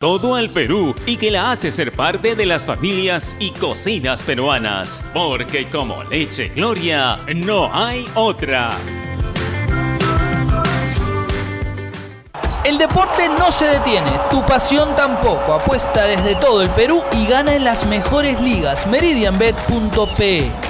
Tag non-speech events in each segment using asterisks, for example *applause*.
todo al Perú y que la hace ser parte de las familias y cocinas peruanas, porque como leche Gloria no hay otra. El deporte no se detiene, tu pasión tampoco. Apuesta desde todo el Perú y gana en las mejores ligas. Meridianbet.pe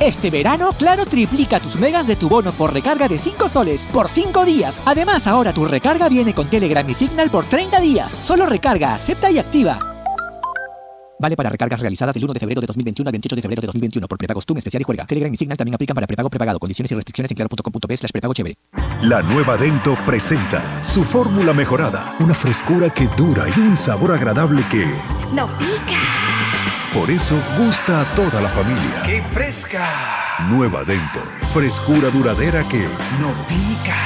Este verano, Claro triplica tus megas de tu bono por recarga de 5 soles por 5 días. Además, ahora tu recarga viene con Telegram y Signal por 30 días. Solo recarga, acepta y activa. Vale para recargas realizadas del 1 de febrero de 2021 al 28 de febrero de 2021 por prepago TUM especial y juega. Telegram y Signal también aplican para prepago prepagado. Condiciones y restricciones en claro.com.p slash prepago chévere. La nueva Dento presenta su fórmula mejorada. Una frescura que dura y un sabor agradable que... ¡No pica! Por eso gusta a toda la familia. ¡Qué fresca! Nueva Dento. Frescura duradera que... ¡No pica!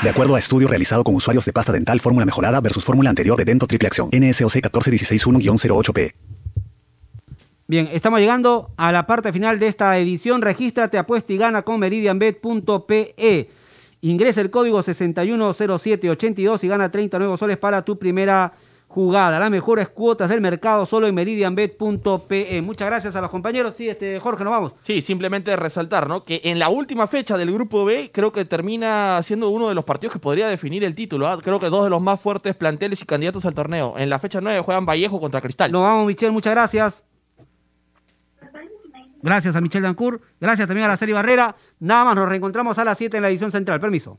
De acuerdo a estudio realizado con usuarios de pasta dental fórmula mejorada versus fórmula anterior de Dento Triple Acción. NSOC 14161-08P. Bien, estamos llegando a la parte final de esta edición. Regístrate, apuesta y gana con meridianbet.pe. Ingresa el código 610782 y gana 30 nuevos soles para tu primera jugada. Las mejores cuotas del mercado solo en meridianbet.pe. Muchas gracias a los compañeros. Sí, este, Jorge, nos vamos. Sí, simplemente resaltar, ¿no? Que en la última fecha del grupo B creo que termina siendo uno de los partidos que podría definir el título. ¿ah? Creo que dos de los más fuertes planteles y candidatos al torneo. En la fecha 9 juegan Vallejo contra Cristal. Nos vamos, Michelle, muchas gracias. Gracias a Michelle Dancourt. Gracias también a la serie Barrera. Nada más, nos reencontramos a las 7 en la edición central. Permiso.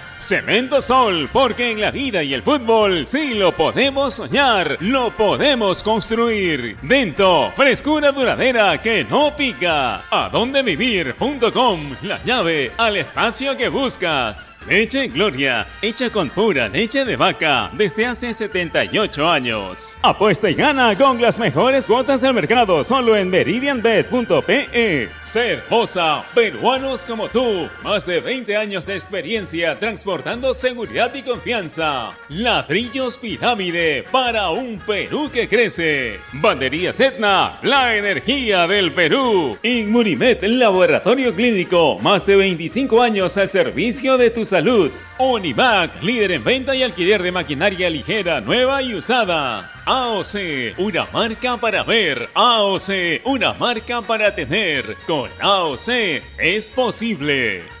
Cemento Sol, porque en la vida y el fútbol sí lo podemos soñar, lo podemos construir. Dento, frescura duradera que no pica. Adondevivir.com, la llave al espacio que buscas. Leche Gloria, hecha con pura leche de vaca desde hace 78 años. Apuesta y gana con las mejores cuotas del mercado solo en meridianbet.pe. Cervosa, peruanos como tú, más de 20 años de experiencia transportando seguridad y confianza. Ladrillos Pirámide para un Perú que crece. Bandería Etna, la energía del Perú. Inmunimed, laboratorio clínico, más de 25 años al servicio de tus salud. Univac, líder en venta y alquiler de maquinaria ligera, nueva y usada. AOC, una marca para ver. AOC, una marca para tener. Con AOC es posible.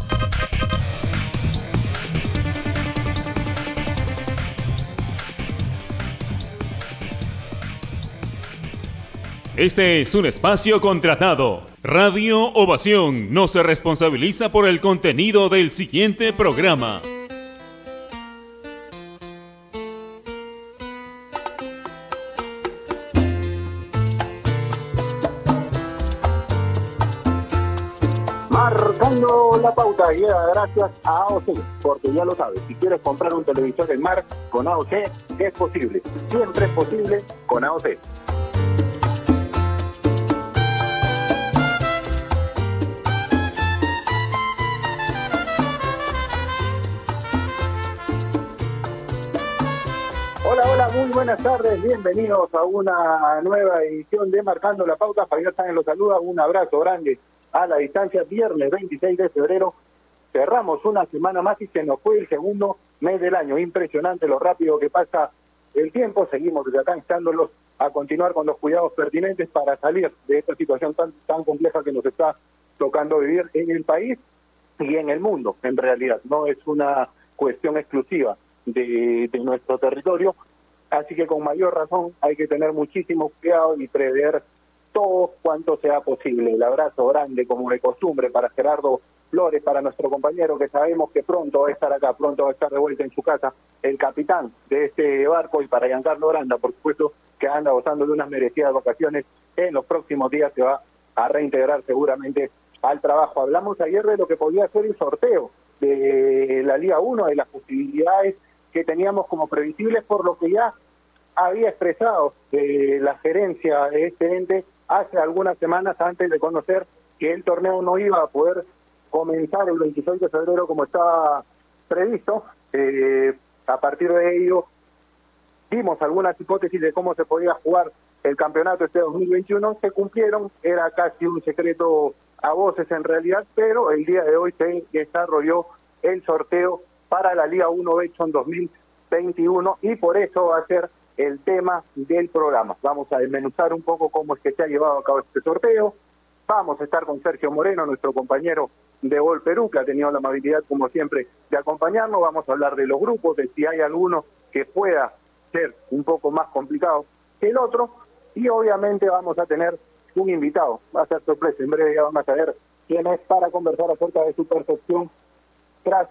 Este es un espacio contratado. Radio Ovación no se responsabiliza por el contenido del siguiente programa. Marcando la pauta llega gracias a AOC, porque ya lo sabes, si quieres comprar un televisor en Mar con AOC, es posible. Siempre es posible con AOC. Buenas tardes, bienvenidos a una nueva edición de Marcando la Pauta. Javier Sáenz los saluda, un abrazo grande a la distancia, viernes 26 de febrero. Cerramos una semana más y se nos fue el segundo mes del año. Impresionante lo rápido que pasa el tiempo. Seguimos desde acá instándolos a continuar con los cuidados pertinentes para salir de esta situación tan, tan compleja que nos está tocando vivir en el país y en el mundo, en realidad. No es una cuestión exclusiva de nuestro territorio. Así que con mayor razón hay que tener muchísimo cuidado y prever todo cuanto sea posible. El abrazo grande, como de costumbre, para Gerardo Flores, para nuestro compañero que sabemos que pronto va a estar acá, pronto va a estar de vuelta en su casa, el capitán de este barco, y para Giancarlo Granda, por supuesto, que anda gozando de unas merecidas vacaciones. En los próximos días se va a reintegrar seguramente al trabajo. Hablamos ayer de lo que podía ser el sorteo de la Liga 1, de las posibilidades que teníamos como previsibles, por lo que ya había expresado eh, la gerencia de este ente hace algunas semanas antes de conocer que el torneo no iba a poder comenzar el 26 de febrero como estaba previsto. Eh, a partir de ello, vimos algunas hipótesis de cómo se podía jugar el campeonato este 2021, se cumplieron, era casi un secreto a voces en realidad, pero el día de hoy se desarrolló el sorteo para la Liga 1 Bechon 2021 y por eso va a ser el tema del programa. Vamos a desmenuzar un poco cómo es que se ha llevado a cabo este sorteo. Vamos a estar con Sergio Moreno, nuestro compañero de Gol Perú, que ha tenido la amabilidad, como siempre, de acompañarnos. Vamos a hablar de los grupos, de si hay alguno que pueda ser un poco más complicado que el otro. Y obviamente vamos a tener un invitado. Va a ser sorpresa. En breve ya vamos a saber quién es para conversar acerca de su percepción tras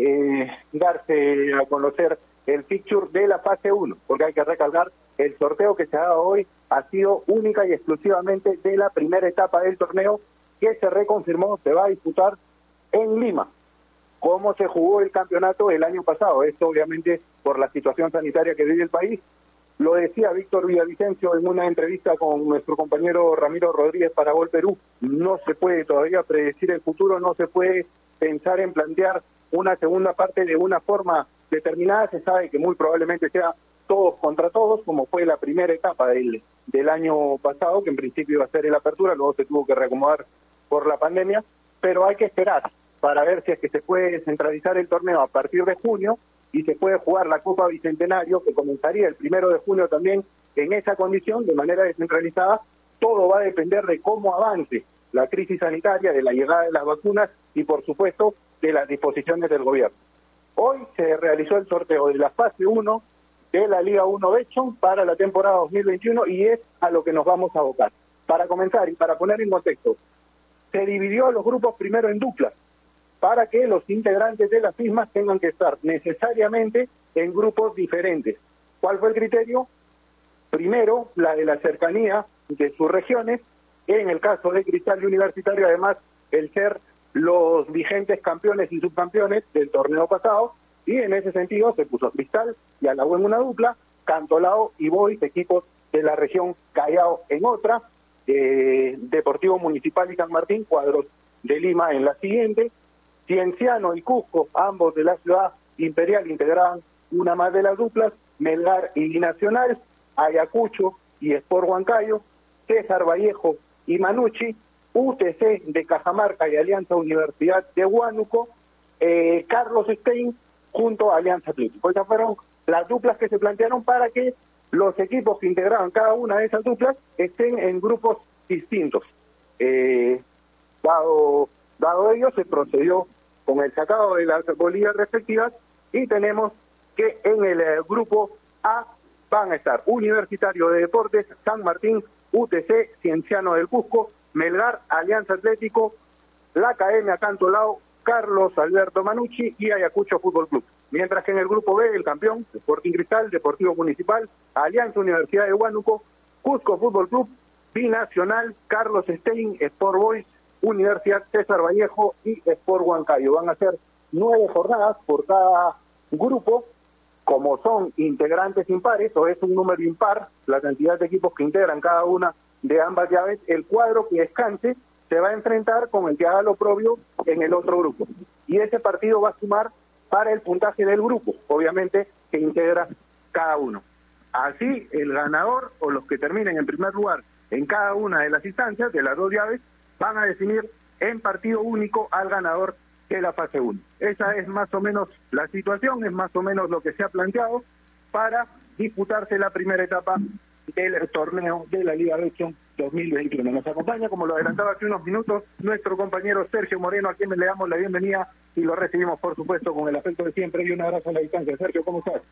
eh, darse a conocer el picture de la fase 1, porque hay que recalcar, el sorteo que se ha dado hoy ha sido única y exclusivamente de la primera etapa del torneo que se reconfirmó, se va a disputar en Lima. ¿Cómo se jugó el campeonato el año pasado? Esto obviamente por la situación sanitaria que vive el país. Lo decía Víctor Villavicencio en una entrevista con nuestro compañero Ramiro Rodríguez para Gol Perú. No se puede todavía predecir el futuro, no se puede pensar en plantear una segunda parte de una forma determinada, se sabe que muy probablemente sea todos contra todos, como fue la primera etapa del, del año pasado, que en principio iba a ser el apertura, luego se tuvo que reacomodar por la pandemia, pero hay que esperar para ver si es que se puede centralizar el torneo a partir de junio y se puede jugar la Copa Bicentenario, que comenzaría el primero de junio también en esa condición, de manera descentralizada. Todo va a depender de cómo avance la crisis sanitaria, de la llegada de las vacunas y, por supuesto, de las disposiciones del gobierno. Hoy se realizó el sorteo de la fase 1 de la Liga 1 Bechon para la temporada 2021 y es a lo que nos vamos a abocar. Para comenzar y para poner en contexto, se dividió los grupos primero en duplas para que los integrantes de las mismas tengan que estar necesariamente en grupos diferentes. ¿Cuál fue el criterio? Primero, la de la cercanía de sus regiones, en el caso de Cristal Universitario, además, el ser los vigentes campeones y subcampeones del torneo pasado y en ese sentido se puso Cristal y a la en una dupla, Cantolao y Boys, equipos de la región Callao en otra, Deportivo Municipal y San Martín, cuadros de Lima en la siguiente, Cienciano y Cusco, ambos de la ciudad imperial, integraban una más de las duplas, Melgar y Nacional, Ayacucho y Sport Huancayo, César Vallejo y Manucci, UTC de Cajamarca y Alianza Universidad de Huánuco, eh, Carlos Stein junto a Alianza Atlético. Esas fueron las duplas que se plantearon para que los equipos que integraban cada una de esas duplas estén en grupos distintos. Eh, dado, dado ello, se procedió con el sacado de las bolillas respectivas y tenemos que en el eh, grupo A van a estar Universitario de Deportes, San Martín, UTC, Cienciano del Cusco, Melgar, Alianza Atlético, la Academia Cantolao, Carlos Alberto Manucci y Ayacucho Fútbol Club. Mientras que en el grupo B, el campeón, Sporting Cristal, Deportivo Municipal, Alianza Universidad de Huánuco, Cusco Fútbol Club, Binacional, Carlos Stein, Sport Boys, Universidad César Vallejo y Sport Huancayo. Van a ser nueve jornadas por cada grupo, como son integrantes impares, o es un número impar, la cantidad de equipos que integran cada una de ambas llaves, el cuadro que descanse se va a enfrentar con el que haga lo propio en el otro grupo. Y ese partido va a sumar para el puntaje del grupo, obviamente, que integra cada uno. Así, el ganador o los que terminen en primer lugar en cada una de las instancias de las dos llaves van a definir en partido único al ganador de la fase 1. Esa es más o menos la situación, es más o menos lo que se ha planteado para disputarse la primera etapa del torneo de la Liga Betson 2021. Nos acompaña, como lo adelantaba hace unos minutos, nuestro compañero Sergio Moreno, a quien le damos la bienvenida y lo recibimos, por supuesto, con el afecto de siempre y un abrazo a la distancia. Sergio, ¿cómo estás?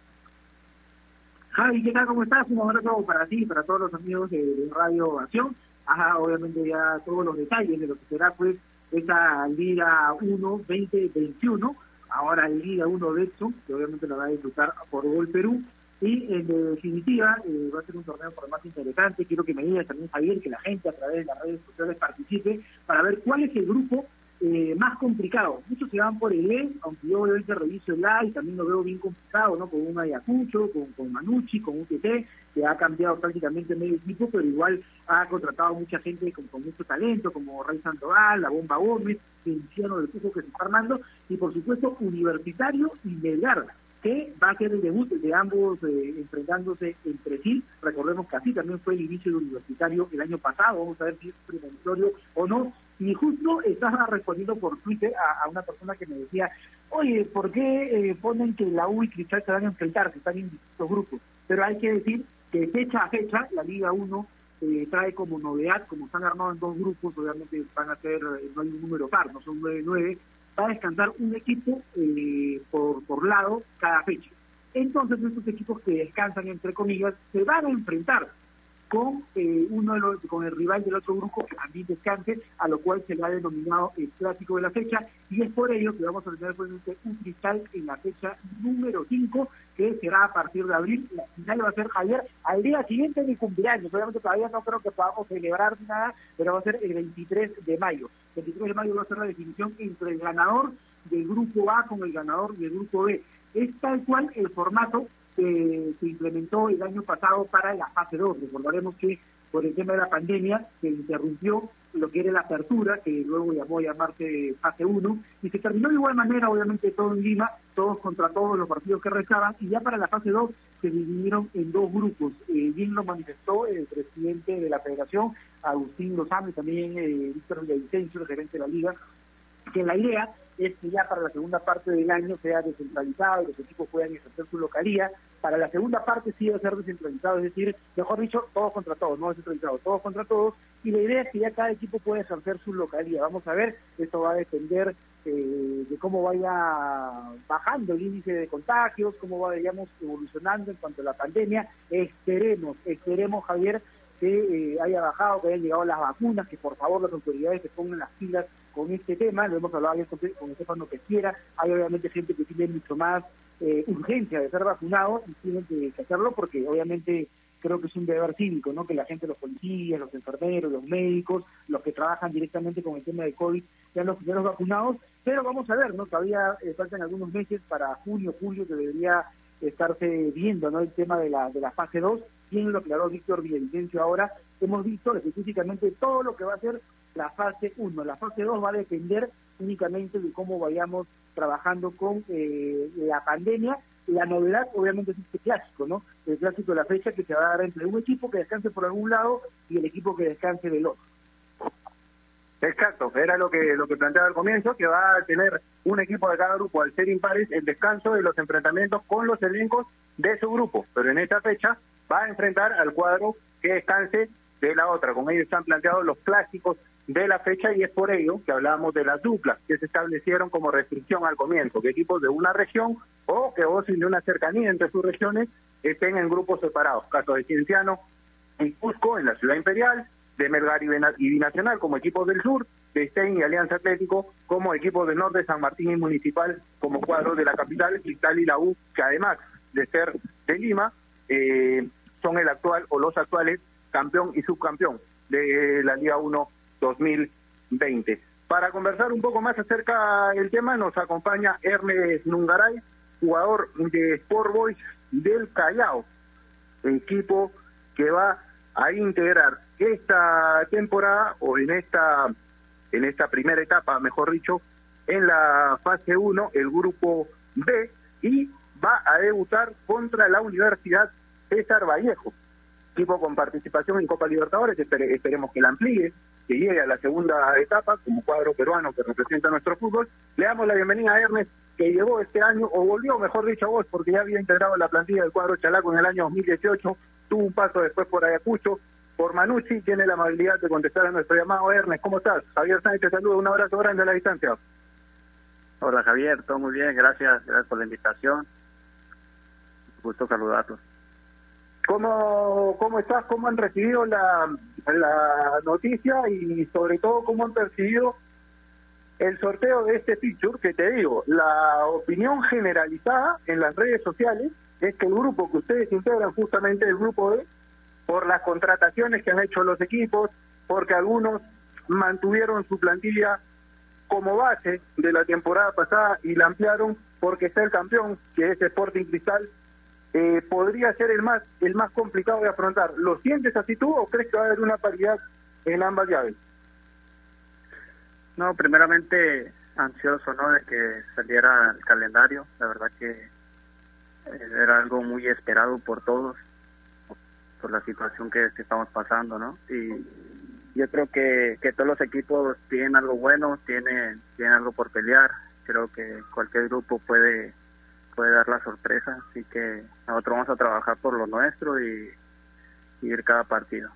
Javi, ¿qué tal? ¿Cómo estás? Un abrazo para ti y para todos los amigos de, Radio Acción. Ajá, obviamente ya todos los detalles de lo que será pues esa Liga 1 2021, ahora Liga 1 Betson, que obviamente la va a disfrutar por Gol Perú, y en definitiva eh, va a ser un torneo por más interesante. Quiero que me digas también, Javier, que la gente a través de las redes sociales participe para ver cuál es el grupo eh, más complicado. Muchos se van por el E, aunque yo obviamente reviso el A y también lo veo bien complicado, ¿no? Con un Ayacucho, con, con Manucci, con UTT, que ha cambiado prácticamente medio equipo, pero igual ha contratado mucha gente con, mucho talento, como Rey Sandoval, La Bomba Gómez, Feliciano del Cujo que se está armando, y por supuesto Universitario y Melgar que va a ser el debut de ambos eh, enfrentándose entre sí. Recordemos que así también fue el inicio del universitario el año pasado, vamos a ver si es premonitorio o no. Y justo estaba respondiendo por Twitter a, una persona que me decía, oye, ¿por qué eh, ponen que la U y Cristal se van a enfrentar, que están en distintos grupos? Pero hay que decir que fecha a fecha la Liga 1 eh, trae como novedad, como están armados en dos grupos, obviamente van a ser, no hay un número par, no son 9-9, va a descansar un equipo eh, por, por lado cada fecha. Entonces estos equipos que descansan, entre comillas, se van a enfrentar con eh, uno de los, con el rival del otro grupo que también descanse, a lo cual se le ha denominado el clásico de la fecha, y es por ello que vamos a tener un cristal en la fecha número 5, que será a partir de abril, la final va a ser Javier al día siguiente de mi cumpleaños, obviamente todavía no creo que podamos celebrar nada, pero va a ser el 23 de mayo. El 23 de mayo va a ser la definición entre el ganador del grupo A con el ganador del grupo B. Es tal cual el formato que se implementó el año pasado para la fase 2. Recordaremos que por el tema de la pandemia se interrumpió lo que era la apertura, que luego llamó a llamarse fase 1, y se terminó de igual manera, obviamente todo en Lima, todos contra todos los partidos que restaban, y ya para la fase 2 se dividieron en dos grupos. Eh, bien lo manifestó el presidente de la federación, Agustín Lozano, y también eh, Víctor Villavicencio, el gerente de la liga, que la idea es que ya para la segunda parte del año sea descentralizado, los equipos puedan ejercer su localía. Para la segunda parte sí va a ser descentralizado, es decir, mejor dicho, todos contra todos, no descentralizado, todos contra todos. Y la idea es que ya cada equipo pueda ejercer su localía. Vamos a ver, esto va a depender eh, de cómo vaya bajando el índice de contagios, cómo vayamos evolucionando en cuanto a la pandemia. Esperemos, esperemos, Javier, que eh, haya bajado, que hayan llegado las vacunas, que por favor las autoridades se pongan las pilas con este tema, lo hemos hablado con, con Estefano que quiera, hay obviamente gente que tiene mucho más eh, urgencia de ser vacunado y tienen que, hacerlo porque obviamente creo que es un deber cívico, ¿no? Que la gente, los policías, los enfermeros, los médicos, los que trabajan directamente con el tema de COVID, sean los primeros vacunados, pero vamos a ver, ¿no? Todavía eh, faltan algunos meses para junio, julio, que debería estarse viendo, ¿no? El tema de la, de la fase 2, bien lo aclaró Víctor Villavicencio ahora, hemos visto específicamente todo lo que va a ser la fase 1. La fase 2 va a depender únicamente de cómo vayamos trabajando con eh, la pandemia. La novedad, obviamente, es este clásico, ¿no? El clásico de la fecha que se va a dar entre un equipo que descanse por algún lado y el equipo que descanse del otro. Exacto, era lo que lo que planteaba al comienzo, que va a tener un equipo de cada grupo al ser impares el descanso de los enfrentamientos con los elencos de su grupo, pero en esta fecha va a enfrentar al cuadro que descanse de la otra. Con ellos están planteados los clásicos de la fecha y es por ello que hablábamos de las duplas que se establecieron como restricción al comienzo, que equipos de una región o que gocen de una cercanía entre sus regiones estén en grupos separados. Caso de Cienciano, y Cusco en la Ciudad Imperial, de Melgar y Binacional como equipos del sur, de Stein y Alianza Atlético como equipos del norte, San Martín y Municipal como cuadro de la capital, Cristal y la U, que además de ser de Lima, eh, son el actual o los actuales campeón y subcampeón de la Liga 1 2020. Para conversar un poco más acerca del tema nos acompaña Ernest Nungaray, jugador de Sport Boys del Callao, equipo que va a integrar esta temporada o en esta en esta primera etapa, mejor dicho, en la fase 1, el grupo B y va a debutar contra la Universidad César Vallejo, equipo con participación en Copa Libertadores, esperemos que la amplíe, que llegue a la segunda etapa como cuadro peruano que representa nuestro fútbol. Le damos la bienvenida a Ernest, que llegó este año, o volvió, mejor dicho, a vos, porque ya había integrado la plantilla del cuadro Chalaco en el año 2018, tuvo un paso después por Ayacucho, por Manucci, tiene la amabilidad de contestar a nuestro llamado. Ernest, ¿cómo estás? Javier Sánchez te saluda, un abrazo grande a la distancia. Hola Javier, todo muy bien, gracias, gracias por la invitación. Gusto saludarlos. ¿Cómo, ¿Cómo estás? ¿Cómo han recibido la, la noticia y sobre todo cómo han percibido el sorteo de este feature? Que te digo, la opinión generalizada en las redes sociales es que el grupo que ustedes integran, justamente el grupo D, por las contrataciones que han hecho los equipos, porque algunos mantuvieron su plantilla como base de la temporada pasada y la ampliaron porque está el campeón, que es Sporting Cristal, eh, podría ser el más el más complicado de afrontar. ¿Lo sientes así tú o crees que va a haber una paridad en ambas llaves? No, primeramente ansioso no de que saliera el calendario. La verdad que eh, era algo muy esperado por todos, por la situación que, estamos pasando, ¿no? Y yo creo que, que todos los equipos tienen algo bueno, tienen, tienen algo por pelear. Creo que cualquier grupo puede puede dar la sorpresa, así que nosotros vamos a trabajar por lo nuestro y, ir cada partido.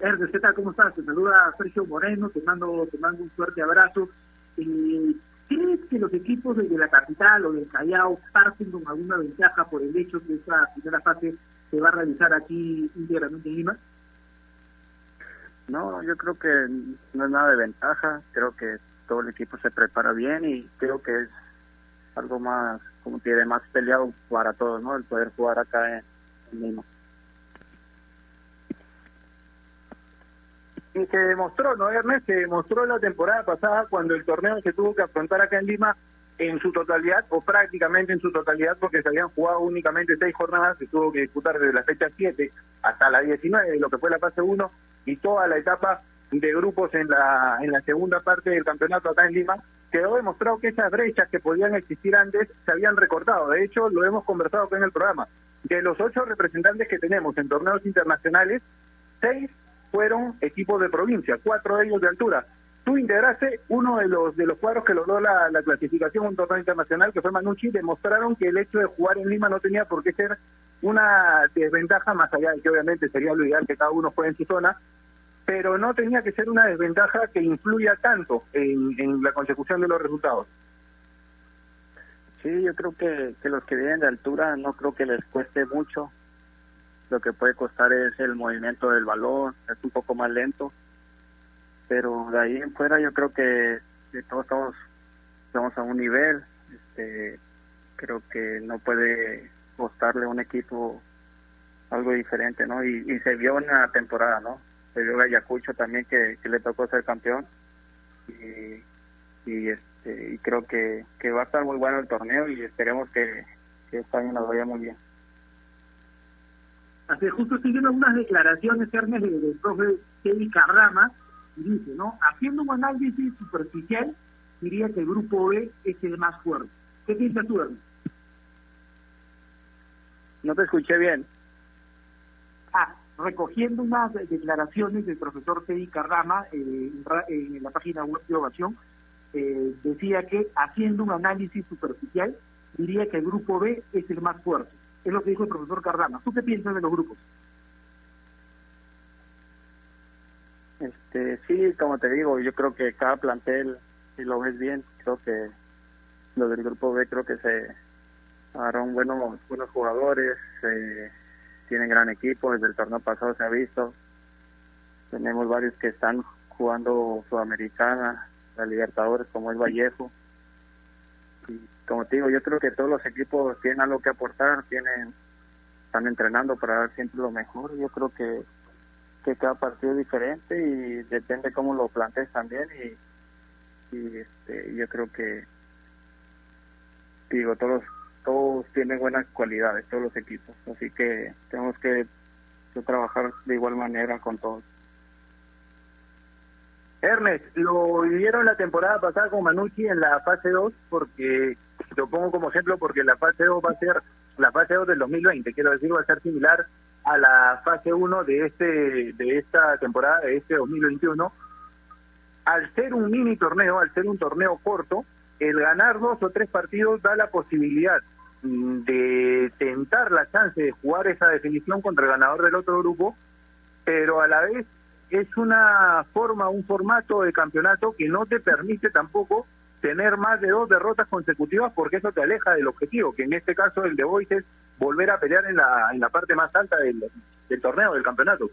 Ernest, ¿qué tal? ¿Cómo estás? Te saluda Sergio Moreno, te mando, te mando un fuerte abrazo. Eh, ¿Crees que los equipos de la capital o del Callao parten con alguna ventaja por el hecho que esta primera fase se va a realizar aquí íntegramente en Lima? No, yo creo que no es nada de ventaja, creo que todo el equipo se prepara bien y creo que es algo más, como tiene más peleado para todos, ¿no? El poder jugar acá en, Lima. Y se demostró, ¿no, Ernest? Se demostró la temporada pasada cuando el torneo se tuvo que afrontar acá en Lima en su totalidad o prácticamente en su totalidad porque se habían jugado únicamente seis jornadas, se tuvo que disputar desde la fecha 7 hasta la 19, lo que fue la fase 1 y toda la etapa de grupos en la, en la segunda parte del campeonato acá en Lima, quedó demostrado que esas brechas que podían existir antes se habían recortado. De hecho, lo hemos conversado acá en el programa. De los ocho representantes que tenemos en torneos internacionales, seis fueron equipos de provincia, cuatro de ellos de altura. Tú integraste uno de los de los cuadros que logró la, la clasificación a un torneo internacional, que fue Manucci, demostraron que el hecho de jugar en Lima no tenía por qué ser una desventaja, más allá de que obviamente sería lo ideal que cada uno juegue en su zona, pero no tenía que ser una desventaja que influya tanto en, la consecución de los resultados. Sí, yo creo que, que los que vienen de altura no creo que les cueste mucho. Lo que puede costar es el movimiento del balón, es un poco más lento. Pero de ahí en fuera yo creo que, todos estamos, estamos a un nivel. Este, creo que no puede costarle a un equipo algo diferente, ¿no? Y, y se vio en la temporada, ¿no? Se dio Ayacucho también que, le tocó ser campeón y, y este y creo que, que va a estar muy bueno el torneo y esperemos que, que este año nos vaya muy bien. Así justo estoy viendo algunas declaraciones, Hermes, del, profe Kevin Carrama, y dice, ¿no? Haciendo un análisis superficial, diría que el grupo B es el más fuerte. ¿Qué piensas tú, Hermes? No te escuché bien. Recogiendo unas declaraciones del profesor Teddy Carrama eh, en la página web de Ovación, eh, decía que haciendo un análisis superficial, diría que el grupo B es el más fuerte. Es lo que dijo el profesor Carrama. ¿Tú qué piensas de los grupos? Este, sí, como te digo, yo creo que cada plantel, si lo ves bien, creo que lo del grupo B creo que se agarraron buenos, buenos jugadores, eh, tienen gran equipo, desde el torneo pasado se ha visto. Tenemos varios que están jugando Sudamericana, la Libertadores, como es Vallejo. Y como te digo, yo creo que todos los equipos tienen algo que aportar, tienen están entrenando para dar siempre lo mejor. Yo creo que, que cada partido es diferente y depende cómo lo plantees también. Y, y este, yo creo que, digo, todos, todos tienen buenas cualidades, todos los equipos. Así que tenemos que, trabajar de igual manera con todos. Ernest, lo vivieron la temporada pasada con Manucci en la fase 2, porque lo pongo como ejemplo porque la fase 2 va a ser la fase 2 del 2020, quiero decir, va a ser similar a la fase 1 de este de esta temporada, de este 2021. Al ser un mini torneo, al ser un torneo corto, el ganar dos o tres partidos da la posibilidad de tentar la chance de jugar esa definición contra el ganador del otro grupo, pero a la vez es una forma, un formato de campeonato que no te permite tampoco tener más de dos derrotas consecutivas porque eso te aleja del objetivo, que en este caso el de Boys es volver a pelear en la, en la parte más alta del, torneo, del campeonato.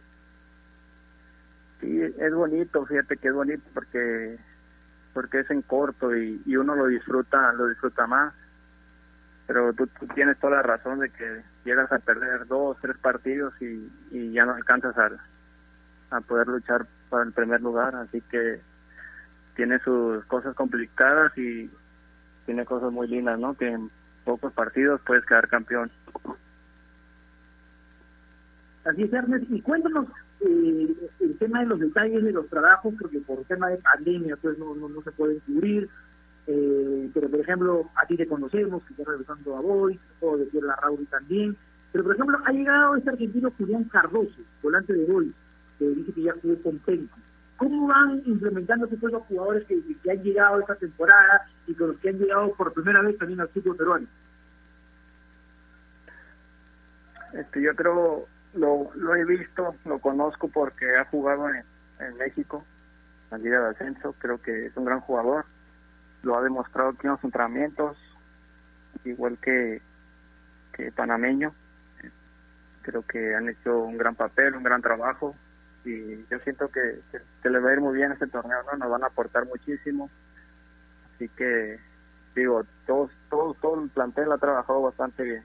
Sí, es bonito, fíjate que es bonito porque porque es en corto y, y uno lo disfruta, lo disfruta más. Pero tú, tú tienes toda la razón de que llegas a perder dos, tres partidos y, ya no alcanzas a, a poder luchar para el primer lugar, así que tiene sus cosas complicadas y tiene cosas muy lindas, ¿no? Que en pocos partidos puedes quedar campeón. Así es, Ernest. Y cuéntanos eh, el tema de los detalles de los trabajos, porque por tema de pandemia pues no, no, no se pueden cubrir. Eh, pero, por ejemplo, a ti te conocemos, que estás regresando a Boy, puedo decir la Raúl también. Pero, por ejemplo, ha llegado este argentino Julián Cardoso, volante de Boy, que dice que ya jugó con Penco. ¿Cómo van implementándose todos los jugadores que, que han llegado esta temporada y con los que han llegado por primera vez también al fútbol peruano? Este, yo creo, lo, lo he visto, lo conozco porque ha jugado en, en México, en la Liga de Ascenso, creo que es un gran jugador, lo ha demostrado aquí en los entrenamientos, igual que, que panameño, creo que han hecho un gran papel, un gran trabajo, y yo siento que, que, que le va a ir muy bien este torneo, ¿no? Nos van a aportar muchísimo. Así que, digo, todos, todo, todo el plantel ha trabajado bastante bien.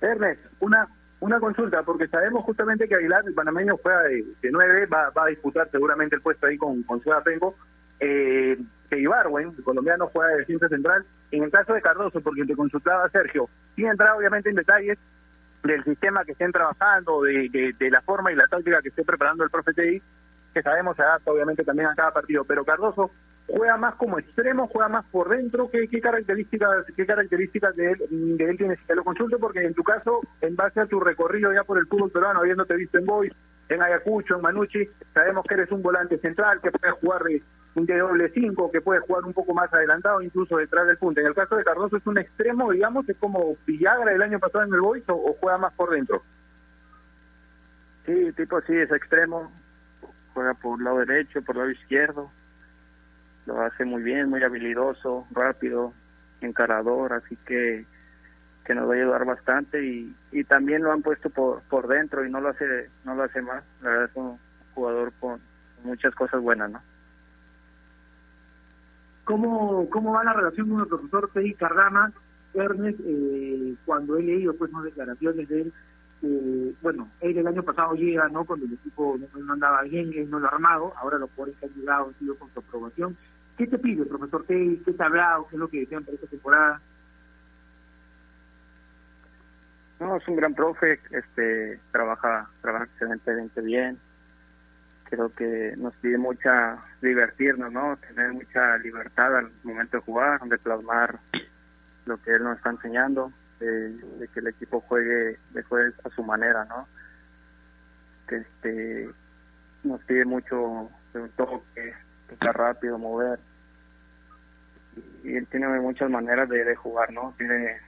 Ernest, una una consulta, porque sabemos justamente que Aguilar, el panameño, juega de, de 9, va, va a disputar seguramente el puesto ahí con, con Ciudad Penco. Eh, que Ibarwen, el colombiano, juega de defensa central. En el caso de Cardoso, porque te consultaba Sergio, sin entrar obviamente en detalles, del sistema que estén trabajando, de, de, de, la forma y la táctica que esté preparando el profe Teddy, que sabemos se adapta obviamente también a cada partido, pero Cardoso juega más como extremo, juega más por dentro, ¿qué, características qué características de él, de él tienes? Te lo consulto porque en tu caso, en base a tu recorrido ya por el fútbol peruano, habiéndote visto en Boys, en Ayacucho, en Manucci, sabemos que eres un volante central, que puedes jugar un de doble cinco, que puede jugar un poco más adelantado, incluso detrás del punto. En el caso de Cardoso es un extremo, digamos, es como Villagra el año pasado en el Boys o, o juega más por dentro. Sí, tipo sí, es extremo, juega por el lado derecho, por el lado izquierdo, lo hace muy bien, muy habilidoso, rápido, encarador, así que que nos va a ayudar bastante y, y también lo han puesto por por dentro y no lo hace no lo hace mal, la verdad es un jugador con muchas cosas buenas, ¿no? ¿Cómo, cómo va la relación con el profesor Teddy Cardama, Ernest, eh, cuando he leído pues no declaraciones de él eh, bueno, él el año pasado llega, ¿no? Cuando el equipo no, no andaba bien, él no lo ha armado, ahora los jugadores que han llegado han sido con su aprobación. ¿Qué te pide, profesor Teddy? ¿Qué te ha hablado? ¿Qué es lo que desean para esta temporada? No, es un gran profe, este, trabaja, trabaja excelentemente bien. Creo que nos pide mucha divertirnos, ¿no? Tener mucha libertad al momento de jugar, de plasmar lo que él nos está enseñando, de, de que el equipo juegue, de a su manera, ¿no? Que este, nos pide mucho de un toque, tocar rápido, mover. Y él tiene muchas maneras de, de jugar, ¿no? Tiene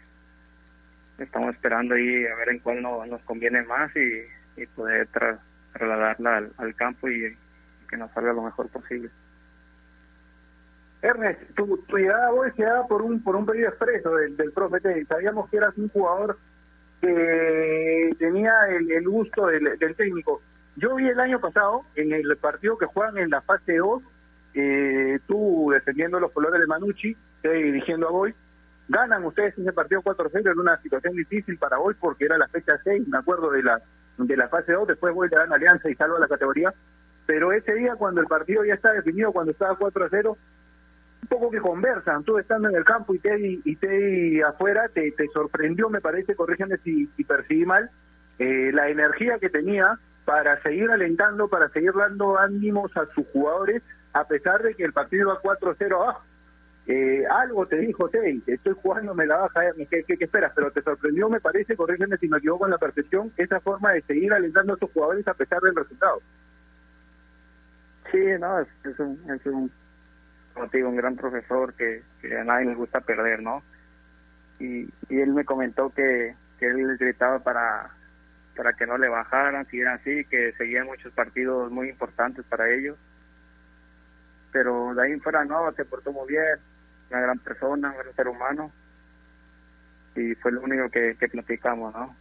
estamos esperando ahí a ver en cuál no, nos conviene más y, y poder tra trasladarla al, al campo y, que nos salga lo mejor posible. Ernest, tu, tu llegada hoy se da por un por un pedido expreso del, del profe Teddy. Sabíamos que eras un jugador que tenía el, el gusto del, del técnico. Yo vi el año pasado, en el partido que juegan en la fase 2, tú defendiendo los colores de Manucci, Teddy dirigiendo a Boy, ganan ustedes ese partido 4-0 en una situación difícil para Boy porque era la fecha 6, me acuerdo de la de la fase 2, después Boy le dan alianza y salva la categoría, pero ese día cuando el partido ya está definido, cuando estaba 4-0, un poco que conversan, tú estando en el campo y Teddy, y Teddy afuera, te, te sorprendió, me parece, corrígeme si, si percibí mal, eh, la energía que tenía para seguir alentando, para seguir dando ánimos a sus jugadores, a pesar de que el partido va 4-0 abajo. Eh, algo te dijo Teddy, estoy jugando, me la baja, ¿qué, qué, esperas? Pero te sorprendió, me parece, corrígeme si me equivoco en la percepción, esa forma de seguir alentando a sus jugadores a pesar del resultado. Sí, no, es, es un, es un, como te digo, un gran profesor que, a nadie le gusta perder, ¿no? Y, él me comentó que, que él les gritaba para, para que no le bajaran, siguieran así, que seguían muchos partidos muy importantes para ellos. Pero de ahí en fuera no, se portó muy bien, una gran persona, un gran ser humano. Y fue lo único que, que platicamos, ¿no?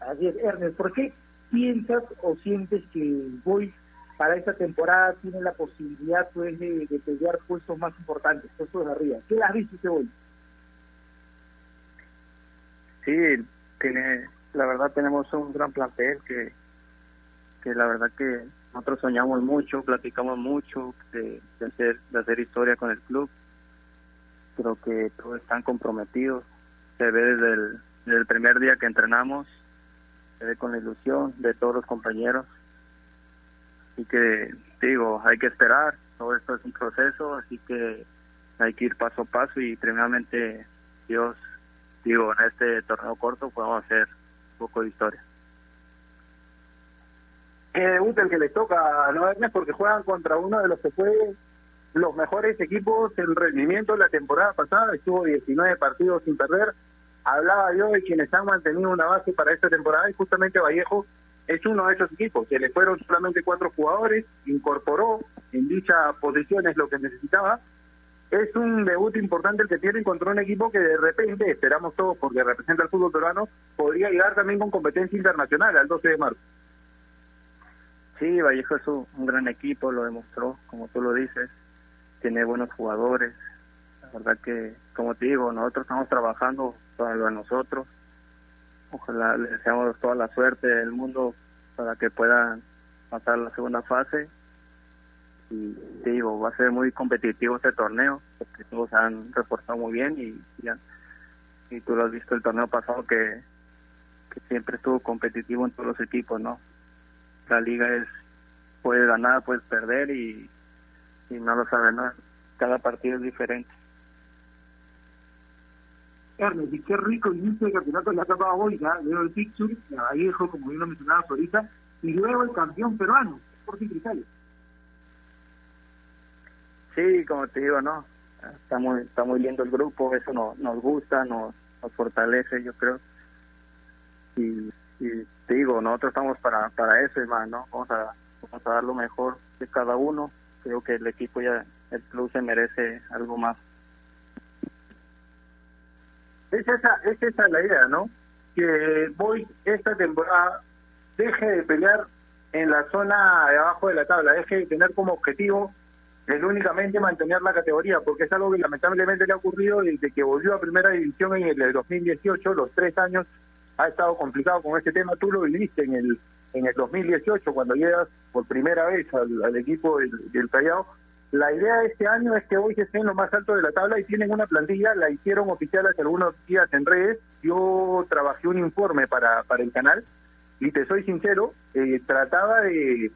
Así es, Ernest, ¿por qué piensas o sientes que Boys para esta temporada tiene la posibilidad pues de, de pelear puestos más importantes, puestos de arriba? ¿Qué has visto ese Boys? Sí, tiene, la verdad tenemos un gran plantel que, que la verdad que nosotros soñamos mucho, platicamos mucho de, hacer de hacer historia con el club. Creo que todos están comprometidos. Se ve desde el, desde el primer día que entrenamos, se ve con la ilusión de todos los compañeros. Así que digo, hay que esperar. Todo esto es un proceso, así que hay que ir paso a paso y primeramente Dios digo, en este torneo corto podemos hacer un poco de historia. Que debut el que les toca, ¿no, Ernest? Porque juegan contra uno de los que fue los mejores equipos en rendimiento la temporada pasada, estuvo 19 partidos sin perder. Hablaba yo de quienes han mantenido una base para esta temporada y justamente Vallejo es uno de esos equipos, que le fueron solamente cuatro jugadores, incorporó en dichas posiciones lo que necesitaba es un debut importante el que tienen contra un equipo que de repente, esperamos todos porque representa el fútbol peruano, podría llegar también con competencia internacional al 12 de marzo. Sí, Vallejo es un, gran equipo, lo demostró, como tú lo dices, tiene buenos jugadores, la verdad que, como te digo, nosotros estamos trabajando para lo de nosotros, ojalá le deseamos toda la suerte del mundo para que puedan pasar la segunda fase. Y te digo, va a ser muy competitivo este torneo, porque todos han reforzado muy bien y, ya, y tú lo has visto el torneo pasado que siempre estuvo competitivo en todos los equipos, ¿no? La liga es, puedes ganar, puedes perder y, y no lo sabes, ¿no? Cada partido es diferente. Ernest, y qué rico inicio de campeonato ha tocado hoy, ¿ya? Veo el picture, a Vallejo, como bien lo mencionabas ahorita, y luego el campeón peruano, Sporting Cristal. Sí, como te digo, no, está muy, está muy lindo el grupo, eso no, nos gusta, nos, nos fortalece, yo creo. Y, y te digo, nosotros estamos para, para eso y más, ¿no? Vamos a, vamos a dar lo mejor de cada uno. Creo que el equipo ya, el club se merece algo más. Es esa, es esa la idea, ¿no? Que voy esta temporada deje de pelear en la zona de abajo de la tabla, deje de tener como objetivo el únicamente mantener la categoría, porque es algo que lamentablemente le ha ocurrido desde que volvió a primera división en el 2018, los tres años ha estado complicado con este tema, tú lo viviste en el en el 2018 cuando llegas por primera vez al, equipo del, del Callao, la idea de este año es que hoy se esté en lo más alto de la tabla y tienen una plantilla, la hicieron oficial hace algunos días en redes, yo trabajé un informe para, para el canal y te soy sincero, eh, trataba de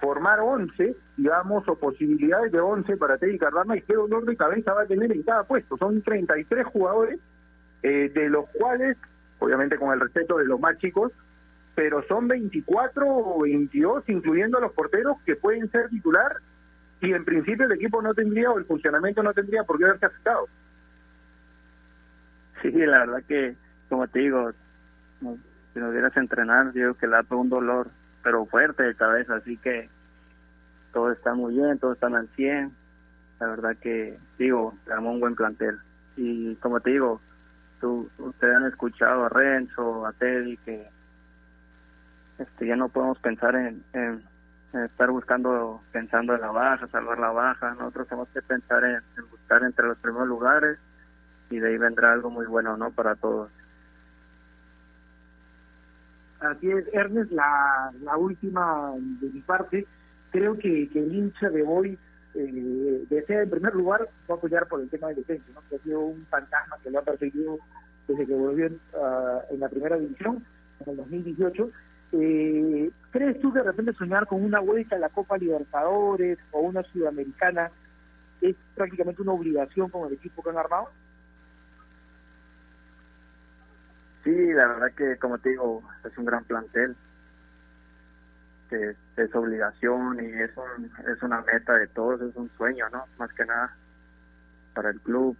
formar 11, digamos, o posibilidades de 11 para Teddy Cardama y qué dolor de cabeza va a tener en cada puesto. Son 33 jugadores, eh, de los cuales, obviamente con el respeto de los más chicos, pero son 24 o 22, incluyendo a los porteros, que pueden ser titular y en principio el equipo no tendría o el funcionamiento no tendría por qué haberse afectado. Sí, la verdad que, como te digo, si nos vieras entrenar, digo que le da todo un dolor, pero fuerte de cabeza, así que todos están muy bien, todos están al 100. La verdad que, digo, tenemos un buen plantel. Y como te digo, tú, ustedes han escuchado a Renzo, a Teddy, que este, ya no podemos pensar en, en, estar buscando, pensando en la baja, salvar la baja. Nosotros tenemos que pensar en, buscar entre los primeros lugares y de ahí vendrá algo muy bueno, ¿no? Para todos. Así es, Ernest, la, la última de mi parte, creo que, que el hincha de hoy eh, desea en primer lugar a apoyar por el tema del defensa, ¿no? que ha sido un fantasma que lo ha perseguido desde que volvió en, ah, la primera división, en el 2018, eh, ¿Crees tú que de repente soñar con una vuelta a la Copa Libertadores o una Sudamericana es prácticamente una obligación con el equipo que han armado? Sí, la verdad que, como te digo, es un gran plantel, es obligación y es, es una meta de todos, es un sueño, ¿no? Más que nada para el club.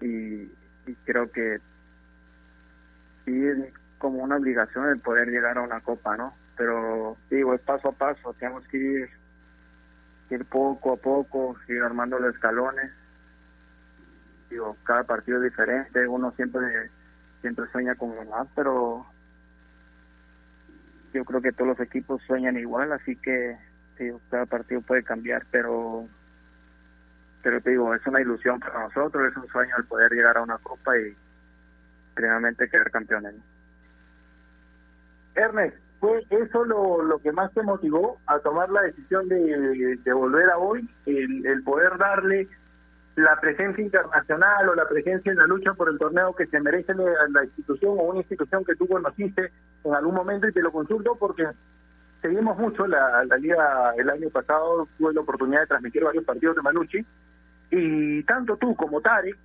Y, y creo que sí, como una obligación el poder llegar a una copa, ¿no? Pero digo, es paso a paso, tenemos que ir, ir poco a poco, ir armando los escalones. Digo, cada partido es diferente, uno siempre siempre sueña con ganar, pero yo creo que todos los equipos sueñan igual, así que digo, cada partido puede cambiar, pero pero te digo, es una ilusión para nosotros, es un sueño el poder llegar a una copa y primeramente quedar campeones. Ernest, ¿fue eso lo, lo que más te motivó a tomar la decisión de, volver a hoy? El, poder darle la presencia internacional o la presencia en la lucha por el torneo que se merece la, institución o una institución que tú conociste en algún momento y te lo consulto porque seguimos mucho la, liga el año pasado, tuve la oportunidad de transmitir varios partidos de Manucci y tanto tú como Tarek,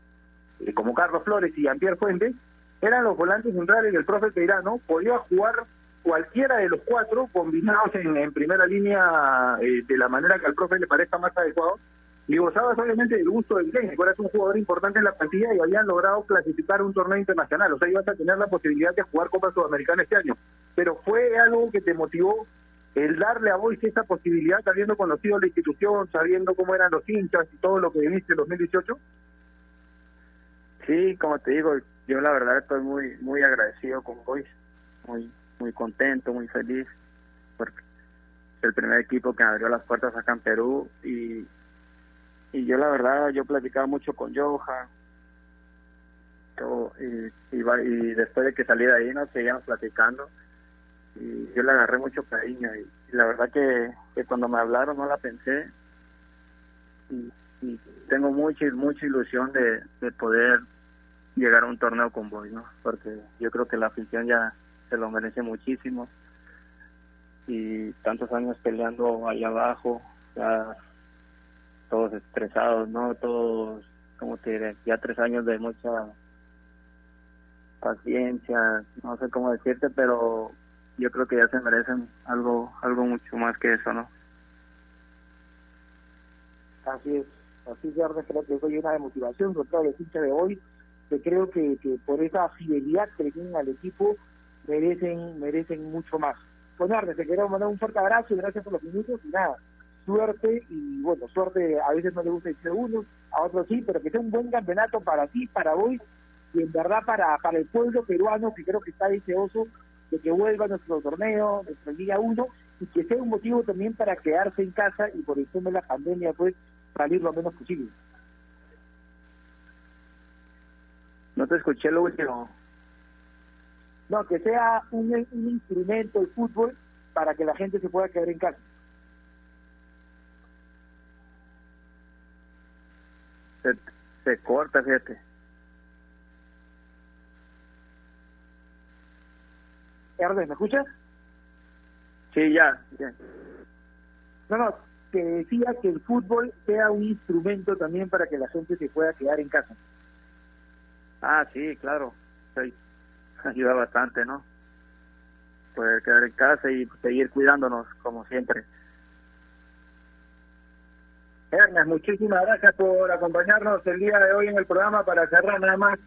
eh, como Carlos Flores y Jean-Pierre Fuentes, eran los volantes centrales del profe Peirano, podía jugar cualquiera de los cuatro combinados en, primera línea eh, de la manera que al profe le parezca más adecuado y gozaba obviamente del gusto del técnico, eras un jugador importante en la plantilla y habían logrado clasificar un torneo internacional, o sea, ibas a tener la posibilidad de jugar Copa Sudamericana este año, pero fue algo que te motivó el darle a Boyce esa posibilidad, habiendo conocido la institución, sabiendo cómo eran los hinchas y todo lo que viviste en 2018? Sí, como te digo, yo la verdad estoy muy muy agradecido con Boyce, muy muy contento, muy feliz, porque el primer equipo que abrió las puertas acá en Perú y, y yo la verdad, yo platicaba mucho con Johan, y, después de que salí de ahí nos seguíamos platicando y yo le agarré mucho cariño y, la verdad que, que, cuando me hablaron no la pensé y, tengo mucha mucha ilusión de, de poder llegar a un torneo con Boy, ¿no? Porque yo creo que la afición ya se lo merece muchísimo. Y tantos años peleando allá abajo, ya todos estresados, ¿no? Todos, como te diré, ya tres años de mucha paciencia, no sé cómo decirte, pero yo creo que ya se merecen algo algo mucho más que eso, ¿no? Así es, así es, creo que soy una de motivación con todo el hincha de hoy, que creo que, que por esa fidelidad que tienen al equipo, merecen merecen mucho más. Pues te queremos mandar un fuerte abrazo y gracias por los minutos y nada, suerte y bueno, suerte a veces no le gusta el uno, a otros sí, pero que sea un buen campeonato para ti, para hoy y en verdad para, para el pueblo peruano que creo que está deseoso de que vuelva nuestro torneo, nuestra Liga 1 y que sea un motivo también para quedarse en casa y por el tema de la pandemia pues salir lo menos posible. No te escuché lo último. No, que sea un, un instrumento el fútbol para que la gente se pueda quedar en casa. Se, se corta, fíjate. ¿me escuchas? Sí, ya, ya. No, no, te decía que el fútbol sea un instrumento también para que la gente se pueda quedar en casa. Ah, sí, claro. Sí *laughs* ayuda bastante, ¿no? Poder quedar en casa y seguir cuidándonos como siempre. Ernest, muchísimas gracias por acompañarnos el día de hoy en el programa. Para cerrar nada más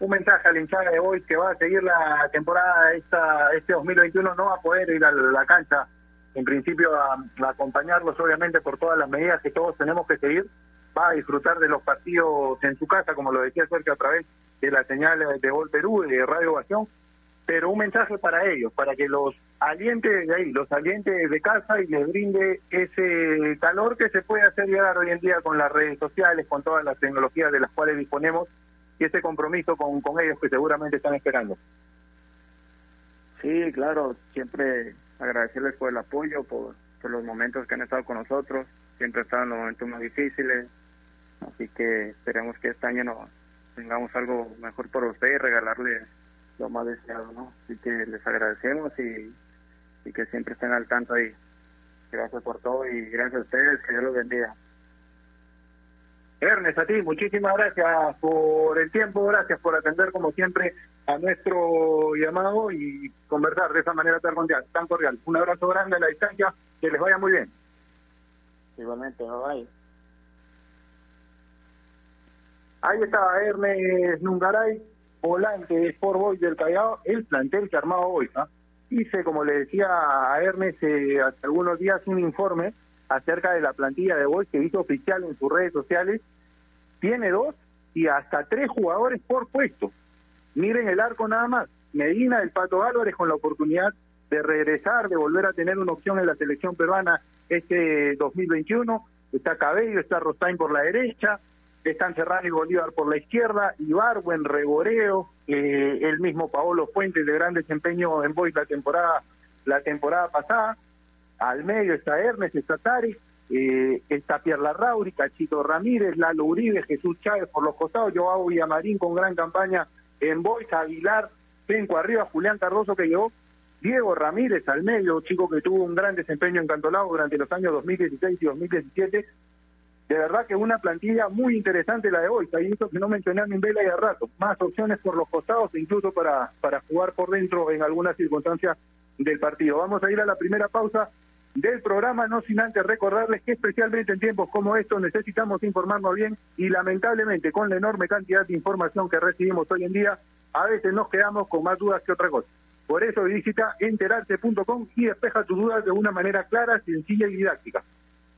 un mensaje al hinchada de hoy que va a seguir la temporada esta este 2021 no va a poder ir a la cancha en principio a, a acompañarlos obviamente por todas las medidas que todos tenemos que seguir, va a disfrutar de los partidos en su casa, como lo decía Sergio a través de la señal de Gol Perú, de Radio Ovación, pero un mensaje para ellos, para que los alientes de ahí, los alientes de casa y les brinde ese calor que se puede hacer llegar hoy en día con las redes sociales, con todas las tecnologías de las cuales disponemos y ese compromiso con, con ellos que seguramente están esperando. Sí, claro, siempre agradecerles por el apoyo, por, por los momentos que han estado con nosotros, siempre estado en los momentos más difíciles, así que esperemos que este año nos tengamos algo mejor por ustedes y regalarles lo más deseado, ¿no? Así que les agradecemos y, y que siempre estén al tanto ahí. Gracias por todo y gracias a ustedes, que Dios los bendiga. Ernest, a ti, muchísimas gracias por el tiempo, gracias por atender como siempre a nuestro llamado y conversar de esa manera tan cordial. Tan cordial. Un abrazo grande a la distancia, que les vaya muy bien. Igualmente, bye. Ahí estaba Ernest Nungaray, volante de Sport Boys del Callao, el plantel que armaba hoy. ¿ah? Hice, como le decía a Ernest eh, hace algunos días, un informe acerca de la plantilla de Boys que hizo oficial en sus redes sociales. Tiene dos y hasta tres jugadores por puesto. Miren el arco nada más. Medina del Pato Álvarez con la oportunidad de regresar, de volver a tener una opción en la selección peruana este 2021. Está Cabello, está Rostain por la derecha, están Serrano y Bolívar por la izquierda, Ibarwen, Reboreo, eh, el mismo Paolo Fuentes de gran desempeño en Boys la temporada, la temporada pasada. Al medio está Ernest, está Tari, eh, está Pierre Larrauri, Cachito Ramírez, Lalo Uribe, Jesús Chávez por los costados, Joao Villamarín con gran campaña en Boys, Aguilar, Penco arriba, Julián Cardoso que llegó, Diego Ramírez al medio, chico que tuvo un gran desempeño en Cantolao durante los años 2016 y 2017. De verdad que una plantilla muy interesante la de hoy. Ahí hizo que no mencioné a Mimbela y a rato. Más opciones por los costados e incluso para, para jugar por dentro en algunas circunstancias del partido. Vamos a ir a la primera pausa del programa, no sin antes recordarles que especialmente en tiempos como estos necesitamos informarnos bien y lamentablemente con la enorme cantidad de información que recibimos hoy en día, a veces nos quedamos con más dudas que otra cosa. Por eso visita enterarse.com y despeja tus dudas de una manera clara, sencilla y didáctica.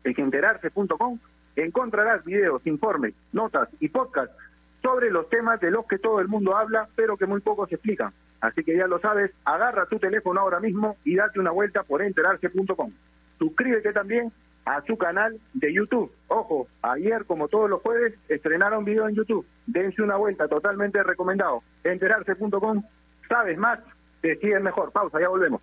En enterarse.com encontrarás videos, informes, notas y podcasts sobre los temas de los que todo el mundo habla, pero que muy pocos explican. Así que ya lo sabes, agarra tu teléfono ahora mismo y date una vuelta por enterarse.com. Suscríbete también a su canal de YouTube. Ojo, ayer como todos los jueves estrenaron video en YouTube. Dense una vuelta, totalmente recomendado. Enterarse.com, sabes más, deciden mejor. Pausa, ya volvemos.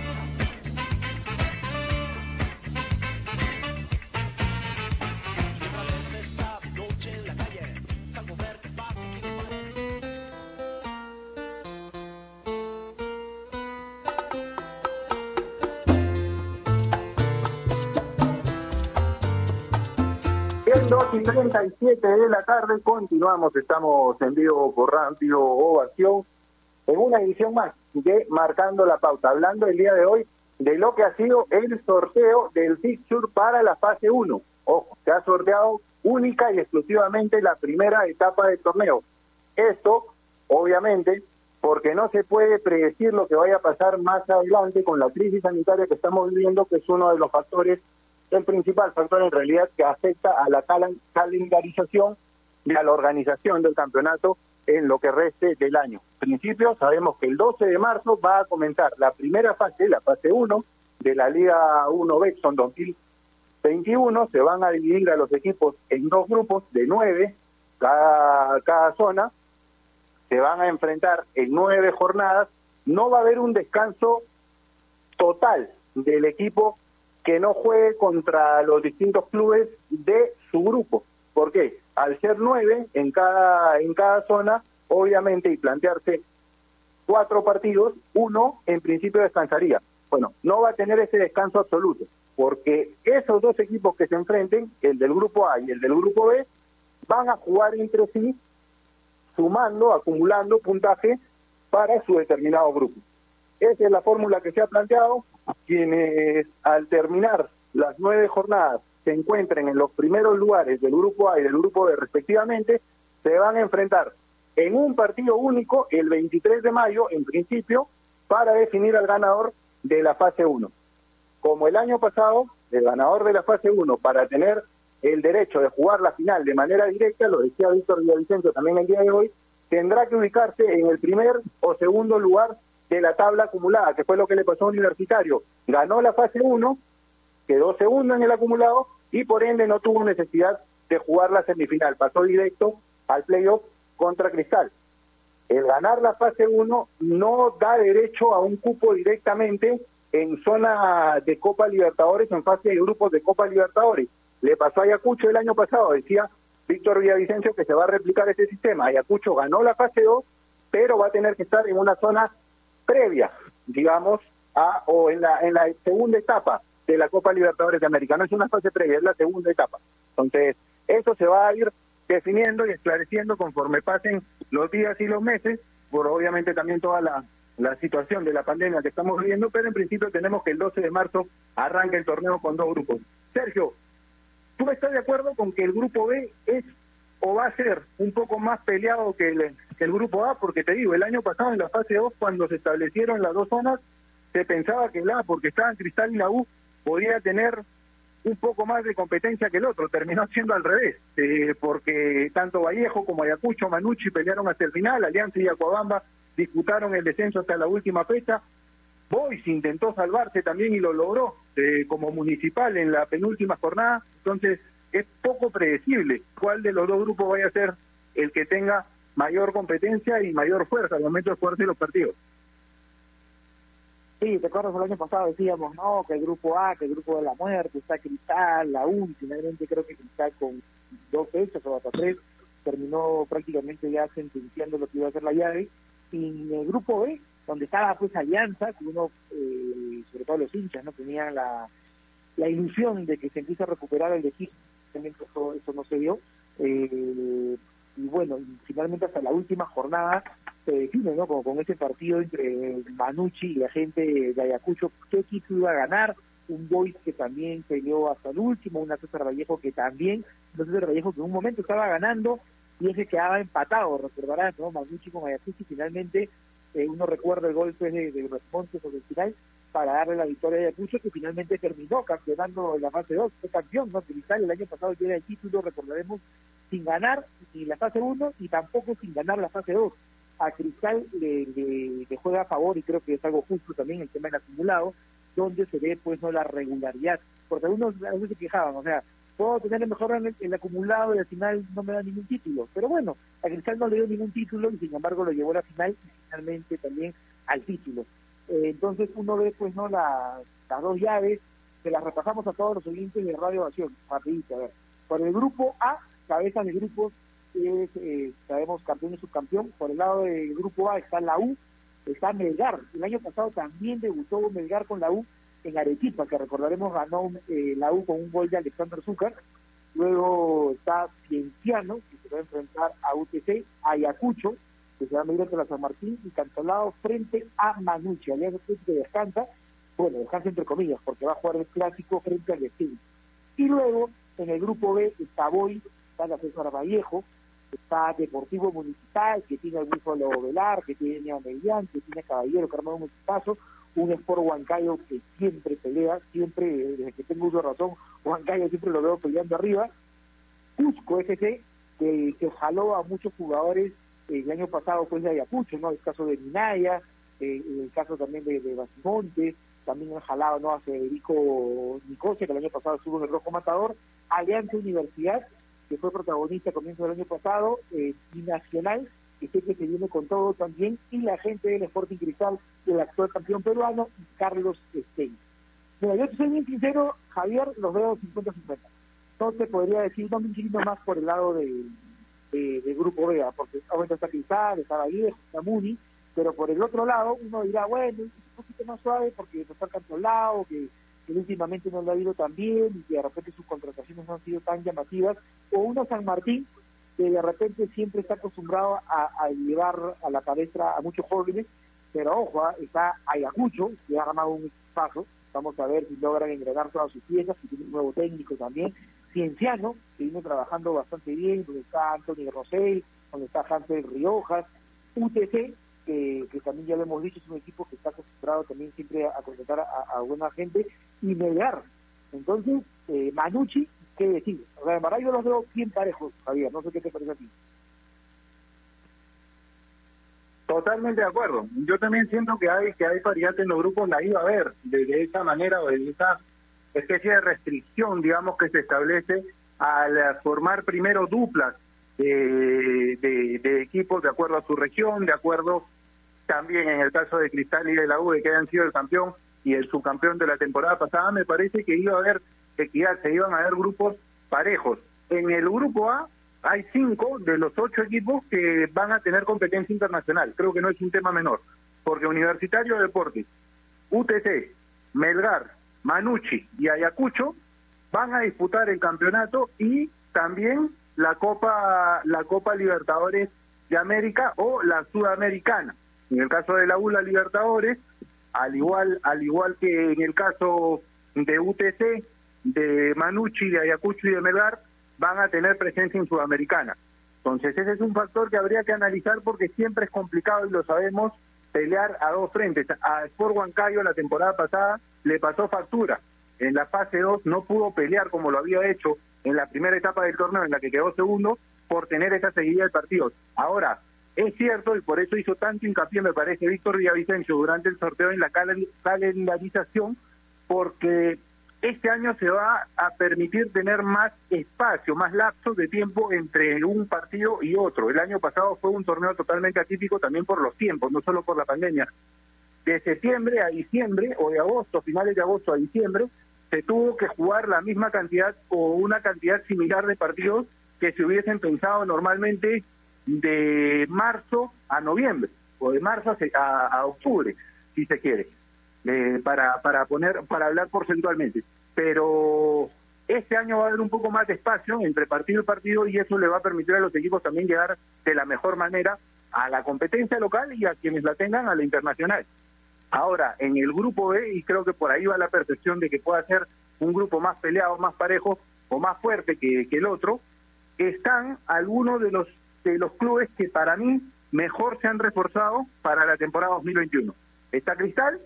En 2 y 37 de la tarde continuamos, estamos en vivo por Radio Ovación en una edición más de Marcando la Pauta, hablando el día de hoy de lo que ha sido el sorteo del fixture para la fase 1. Ojo, se ha sorteado única y exclusivamente la primera etapa del torneo. Esto, obviamente, porque no se puede predecir lo que vaya a pasar más adelante con la crisis sanitaria que estamos viviendo, que es uno de los factores el principal factor en realidad que afecta a la cal- calendarización y a la organización del campeonato en lo que reste del año. En principio, sabemos que el 12 de marzo va a comenzar la primera fase, la fase 1 de la Liga 1 Betson 2021. Se van a dividir a los equipos en dos grupos de nueve cada zona. Se van a enfrentar en nueve jornadas. No va a haber un descanso total del equipo que no juegue contra los distintos clubes de su grupo. ¿Por qué? Al ser nueve en cada, en cada zona, obviamente, y plantearse cuatro partidos, uno en principio descansaría. Bueno, no va a tener ese descanso absoluto, porque esos dos equipos que se enfrenten, el del grupo A y el del grupo B, van a jugar entre sí, sumando, acumulando puntaje para su determinado grupo. Esa es la fórmula que se ha planteado. Quienes al terminar las nueve jornadas se encuentren en los primeros lugares del grupo A y del grupo B respectivamente, se van a enfrentar en un partido único el 23 de mayo, en principio, para definir al ganador de la fase 1. Como el año pasado, el ganador de la fase 1, para tener el derecho de jugar la final de manera directa, lo decía Víctor Villavicencio también el día de hoy, tendrá que ubicarse en el primer o segundo lugar de la tabla acumulada, que fue lo que le pasó a Universitario. Ganó la fase 1, quedó segundo en el acumulado y por ende no tuvo necesidad de jugar la semifinal, pasó directo al playoff contra Cristal. El ganar la fase 1 no da derecho a un cupo directamente en zona de Copa Libertadores, en fase de grupos de Copa Libertadores. Le pasó a Ayacucho el año pasado, decía Víctor Villavicencio que se va a replicar ese sistema. Ayacucho ganó la fase 2, pero va a tener que estar en una zona previa, digamos, a, o en la, en la segunda etapa de la Copa Libertadores de América. No es una fase previa, es la segunda etapa. Entonces, eso se va a ir definiendo y esclareciendo conforme pasen los días y los meses, por obviamente también toda la, la situación de la pandemia que estamos viviendo, pero en principio tenemos que el 12 de marzo arranque el torneo con dos grupos. Sergio, ¿tú estás de acuerdo con que el grupo B es o va a ser un poco más peleado que el, que el grupo A? Porque te digo, el año pasado en la fase 2, cuando se establecieron las dos zonas, se pensaba que la, porque estaban Cristal y la U, podía tener un poco más de competencia que el otro. Terminó siendo al revés, eh, porque tanto Vallejo como Ayacucho, Manucci pelearon hasta el final, Alianza y Acuabamba disputaron el descenso hasta la última fecha. Boys intentó salvarse también y lo logró eh, como municipal en la penúltima jornada. Entonces, es poco predecible cuál de los dos grupos vaya a ser el que tenga mayor competencia y mayor fuerza al momento de jugarse los partidos. Sí, te acuerdas el año pasado decíamos, no, que el grupo A, que el grupo de la muerte, está Cristal, la U, finalmente creo que Cristal con dos fechas o hasta tres terminó prácticamente ya sentenciando lo que iba a ser la llave. Y en el grupo B, donde estaba pues Alianza, que uno, eh, sobre todo los hinchas, no tenían la, la ilusión de que se empiece a recuperar el equipo, eso, eso no se dio. Eh, y bueno, finalmente hasta la última jornada se define, ¿no? Como con ese partido entre Manucci y la gente de Ayacucho, qué equipo iba a ganar, un Boys que también peleó hasta el último, una César Vallejo que también, un César Vallejo que en un momento estaba ganando y ese quedaba empatado, recordarán, ¿no? Manucci con Ayacucho y finalmente eh, uno recuerda el golpe de, de responde sobre el final para darle la victoria a Ayacucho que finalmente terminó campeonando en la fase 2, fue campeón, ¿no? Cristal el año pasado tiene el título, recordaremos, sin ganar ni la fase 1 y tampoco sin ganar la fase 2 a Cristal le, le, juega a favor y creo que es algo justo también el tema del acumulado, donde se ve pues no la regularidad, porque algunos a veces se quejaban, o sea, puedo tener el mejor en el, acumulado y al final no me da ningún título, pero bueno, a Cristal no le dio ningún título y sin embargo lo llevó a la final y finalmente también al título. Eh, entonces uno ve pues no la, las dos llaves, que las repasamos a todos los oyentes de Radio Ovación, rapidito, a ver. Por el grupo A, cabeza de grupos es, eh, sabemos, campeón y subcampeón. Por el lado del grupo A está la U, está Melgar. El año pasado también debutó Melgar con la U en Arequipa, que recordaremos ganó eh, la U con un gol de Alexander Zúcar. Luego está Cienciano, que se va a enfrentar a UTC, Ayacucho, que se va a medir la San Martín, y Cantolao frente a Manucci. Alianza que descansa, bueno, descansa entre comillas, porque va a jugar el clásico frente al Destino. Y luego, en el grupo B, está Boy, está la César Vallejo, está Deportivo Municipal, que tiene algún solo Velar, que tiene a Median, que tiene a Caballero, que arma un equipazo, un Sport Huancayo que siempre pelea, siempre, desde que tengo uso razón, Huancayo siempre lo veo peleando arriba, Cusco FC, que, que jaló a muchos jugadores el año pasado pues de Ayacucho, ¿no? El caso de Minaya, eh, el caso también de, Basimonte, también han jalado ¿no? a Federico Nicosia, que el año pasado estuvo en el Rojo Matador, Alianza Universidad, que fue protagonista a comienzo del año pasado, eh, y Nacional, que que se viene con todo también, y la gente del Sporting Cristal, del actual campeón peruano, Carlos Stein. Mira, yo te soy bien sincero, Javier, los veo 50-50. No te podría decir, no me inclino más por el lado de, de, Grupo B, ¿ah? porque ahorita está Cristal, está Vallejo, está Muni, pero por el otro lado uno dirá, bueno, es un poquito más suave porque no está controlado, que, que últimamente no lo ha ido tan bien y que de repente sus contrataciones no han sido tan llamativas, o uno San Martín, que de repente siempre está acostumbrado a, llevar a la cabeza a muchos jóvenes, pero ojo, ¿ah? está Ayacucho, que ha ganado un paso, vamos a ver si logran engrenar todas sus piezas, que tiene un nuevo técnico también, Cienciano, que viene trabajando bastante bien, donde está Anthony Rosell, donde está Hansel Riojas, UTC, que, que, también ya lo hemos dicho, es un equipo que está acostumbrado también siempre a, a contratar a, buena gente, y Melgar. Entonces, eh, Manucci, ¿qué decir? O sea, en verdad yo los veo bien parejos, Javier, no sé qué te parece a ti. Totalmente de acuerdo. Yo también siento que hay que hay variantes en los grupos, la iba a ver de, de esa manera o de esa especie de restricción, digamos, que se establece al formar primero duplas de, de, equipos de acuerdo a su región, de acuerdo también en el caso de Cristal y de la U, que hayan sido el campeón y el subcampeón de la temporada pasada, me parece que iba a haber equidad, se iban a haber grupos parejos. En el grupo A hay cinco de los ocho equipos que van a tener competencia internacional. Creo que no es un tema menor, porque Universitario de Deportes, UTC, Melgar, Manucci y Ayacucho van a disputar el campeonato y también la Copa la Copa Libertadores de América o la Sudamericana. En el caso de la U la Libertadores, al igual al igual que en el caso de UTC, de Manucci, de Ayacucho y de Melgar, van a tener presencia en Sudamericana. Entonces ese es un factor que habría que analizar porque siempre es complicado y lo sabemos pelear a dos frentes. A Sport Huancayo la temporada pasada le pasó factura. En la fase 2 no pudo pelear como lo había hecho en la primera etapa del torneo en la que quedó segundo por tener esa seguida de partidos. Ahora, es cierto, y por eso hizo tanto hincapié, me parece, Víctor Villavicencio durante el sorteo en la calendarización, porque este año se va a permitir tener más espacio, más lapsos de tiempo entre un partido y otro. El año pasado fue un torneo totalmente atípico también por los tiempos, no solo por la pandemia. De septiembre a diciembre, o de agosto, finales de agosto a diciembre, se tuvo que jugar la misma cantidad o una cantidad similar de partidos que se hubiesen pensado normalmente de marzo a noviembre, o de marzo a, a octubre, si se quiere eh, para, para poner, para hablar porcentualmente. Pero este año va a haber un poco más de espacio entre partido y partido y eso le va a permitir a los equipos también llegar de la mejor manera a la competencia local y a quienes la tengan a la internacional. Ahora, en el grupo B, y creo que por ahí va la percepción de que pueda ser un grupo más peleado, más parejo o más fuerte que, el otro, están algunos de los de los clubes que para mí mejor se han reforzado para la temporada 2021. Está Cristal,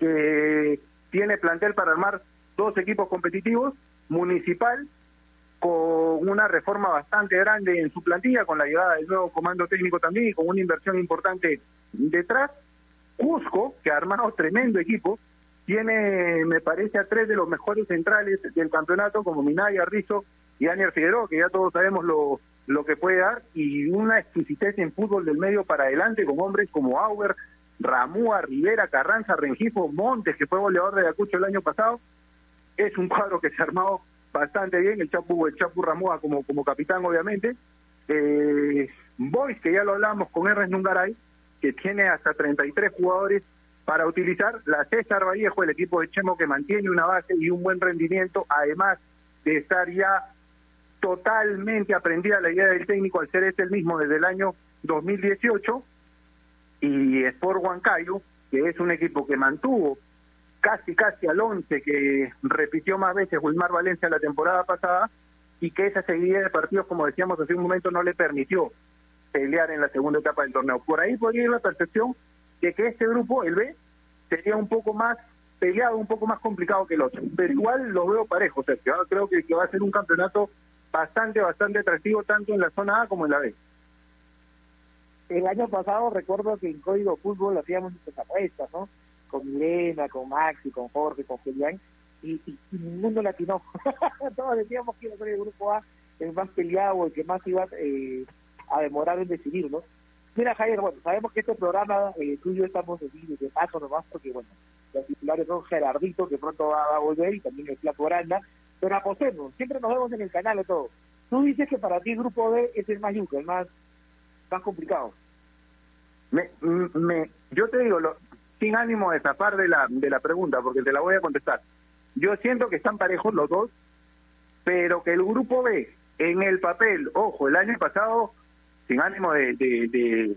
que tiene plantel para armar dos equipos competitivos, Municipal, con una reforma bastante grande en su plantilla, con la llegada del nuevo comando técnico también y con una inversión importante detrás. Cusco, que ha armado tremendo equipo, tiene, me parece, a tres de los mejores centrales del campeonato, como Minaya, Rizzo y Anier Figueroa, que ya todos sabemos lo, lo que puede dar, y una exquisitez en fútbol del medio para adelante, con hombres como Auber, Ramúa, Rivera, Carranza, Rengifo, Montes, que fue goleador de Ayacucho el año pasado, es un cuadro que se ha armado bastante bien, el Chapu, el Chapu Ramúa como, como capitán obviamente, eh, Boys, que ya lo hablamos con Ernest Nungaray, que tiene hasta 33 jugadores para utilizar, la César Vallejo, el equipo de Chemo que mantiene una base y un buen rendimiento, además de estar ya totalmente aprendida la idea del técnico al ser este el mismo desde el año 2018, y Sport Huancayo, que es un equipo que mantuvo casi casi al 11 que repitió más veces Wilmar Valencia la temporada pasada y que esa seguida de partidos, como decíamos hace un momento, no le permitió pelear en la segunda etapa del torneo. Por ahí podría ir la percepción de que este grupo, el B, sería un poco más peleado, un poco más complicado que el otro. Pero igual lo veo parejo, Sergio. Creo que, va a ser un campeonato bastante, bastante atractivo tanto en la zona A como en la B. El año pasado recuerdo que en Código Fútbol hacíamos muchas apuestas, ¿no? Con Milena, con Maxi, con Jorge, con Julián, y, y, y ninguno latinó. *laughs* Todos decíamos que iba a ser el grupo A el más peleado, el que más iba eh, a demorar en decidir, ¿no? Mira, Javier, bueno, sabemos que este programa eh, tú y yo estamos de paso nomás, porque, bueno, los titulares son Gerardito, que pronto va, a volver, y también el Flaco Aranda, pero apostemos, siempre nos vemos en el canal de todo. Tú dices que para ti el grupo B es el más yuca, el más, más complicado. Me, me, yo te digo, lo, sin ánimo de zafar de la, de la pregunta, porque te la voy a contestar. Yo siento que están parejos los dos, pero que el grupo B, en el papel, ojo, el año pasado, sin ánimo de, de, de,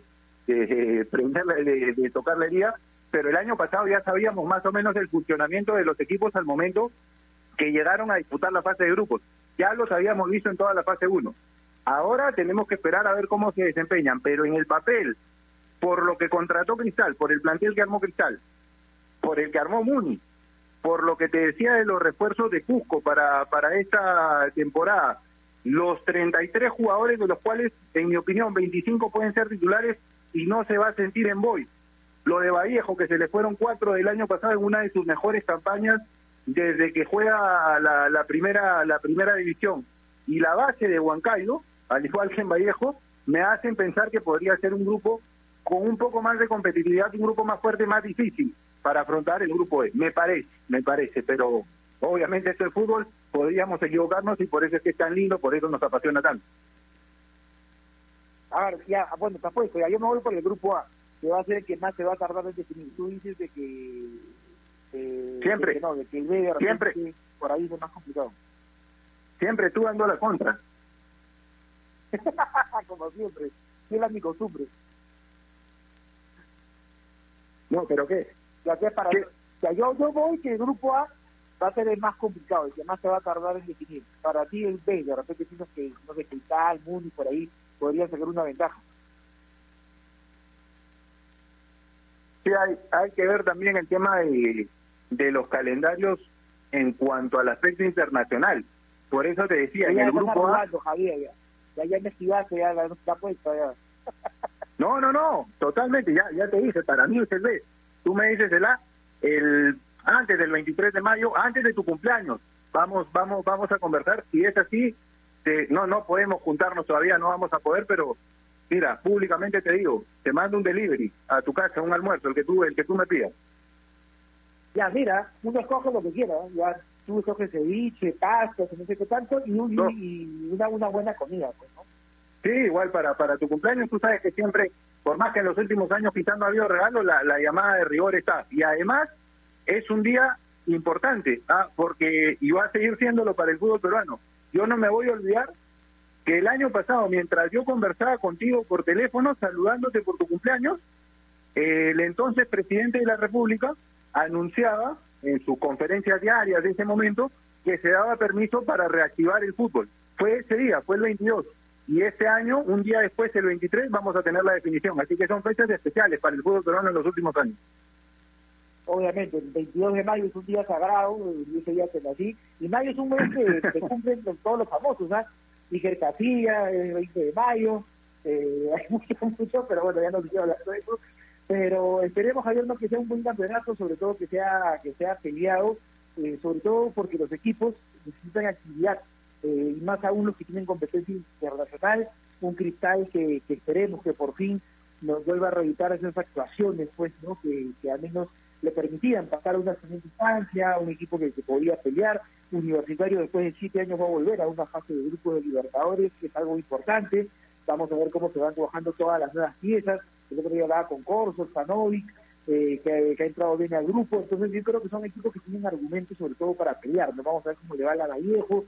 de, prenderle- de, de tocar la herida, pero el año pasado ya sabíamos más o menos el funcionamiento de los equipos al momento que llegaron a disputar la fase de grupos. Ya los habíamos visto en toda la fase 1. Ahora tenemos que esperar a ver cómo se desempeñan, pero en el papel, por lo que contrató Cristal, por el plantel que armó Cristal, por el que armó Muni, por lo que te decía de los refuerzos de Cusco para, para esta temporada, los 33 jugadores de los cuales, en mi opinión, 25 pueden ser titulares y no se va a sentir en Boy. Lo de Vallejo, que se le fueron cuatro del año pasado en una de sus mejores campañas desde que juega la, la primera la primera división. Y la base de Huancayo, al igual que en Vallejo, me hacen pensar que podría ser un grupo con un poco más de competitividad, un grupo más fuerte, más difícil para afrontar el grupo E. Me parece, me parece, pero obviamente esto es fútbol, podríamos equivocarnos y por eso es que es tan lindo, por eso nos apasiona tanto. A ver, ya, bueno, está puesto, ya yo me voy por el grupo A, que va a ser el que más se va a tardar en definir. Tú dices de que... eh, Siempre. de que no, de que el B de repente Siempre. por ahí es más complicado. Siempre tú dando la contra. *laughs* Como siempre, a mi costumbre. No, pero ¿qué? Ya que para ya yo, yo voy que el grupo A va a ser el más complicado, el que más se va a tardar en definir. Para ti el B, de repente piensas que, no sé, Cristal, Muni, por ahí, podrían sacar una ventaja. Sí, hay, hay que ver también el tema de, de los calendarios en cuanto al aspecto internacional. Por eso te decía, en el grupo A... arrugando, Javier, ya. Ya, ya investigaste, ya la puesta, ya. No, no, no, totalmente, ya, ya te dije, para mí es el B. Tú me dices el A, el, antes del 23 de mayo, antes de tu cumpleaños. Vamos, vamos, vamos a conversar. Si es así, te- no, no podemos juntarnos todavía, no vamos a poder, pero mira, públicamente te digo, te mando un delivery a tu casa, un almuerzo, el que tú, el que tú me pidas. Ya, mira, uno escoge lo que quiera, ya tú escoges ceviche, pastas, no sé qué tanto, y, un- y- y una, una buena comida, pues, ¿no? Sí, igual para, para tu cumpleaños, tú sabes que siempre, por más que en los últimos años quizás no ha habido regalo, la, la llamada de rigor está. Y además es un día importante, ah, porque y va a seguir siéndolo para el fútbol peruano. Yo no me voy a olvidar que el año pasado, mientras yo conversaba contigo por teléfono, saludándote por tu cumpleaños, el entonces presidente de la República anunciaba en sus conferencias diarias de ese momento que se daba permiso para reactivar el fútbol. Fue ese día, fue el 22. Y este año, un día después, el 23, vamos a tener la definición. Así que son fechas especiales para el fútbol peruano en los últimos años. Obviamente, el 22 de mayo es un día sagrado, ese día que nací, y mayo es un mes que, que cumplen con todos los famosos, ¿ah? Iker Casilla, el 20 de mayo, eh, *laughs* hay mucho, mucho, pero bueno, ya no quiero hablar de eso. Pero esperemos, Javier, no que sea un buen campeonato, sobre todo que sea que sea peleado, eh, sobre todo porque los equipos necesitan actividad, eh, y más aún los que tienen competencia internacional, un cristal que, que esperemos que por fin nos vuelva a reeditar esas actuaciones, pues, ¿no? Que, que al menos le permitían pasar a una siguiente instancia, un equipo que, que podía pelear, universitario después de siete años va a volver a una fase de grupo de Libertadores, que es algo importante, vamos a ver cómo se van trabajando todas las nuevas piezas, el otro día hablaba con Corso, Stanovic, eh, que, ha entrado bien al grupo, entonces yo creo que son equipos que tienen argumentos sobre todo para pelear, ¿no? vamos a ver cómo le va a la Vallejo,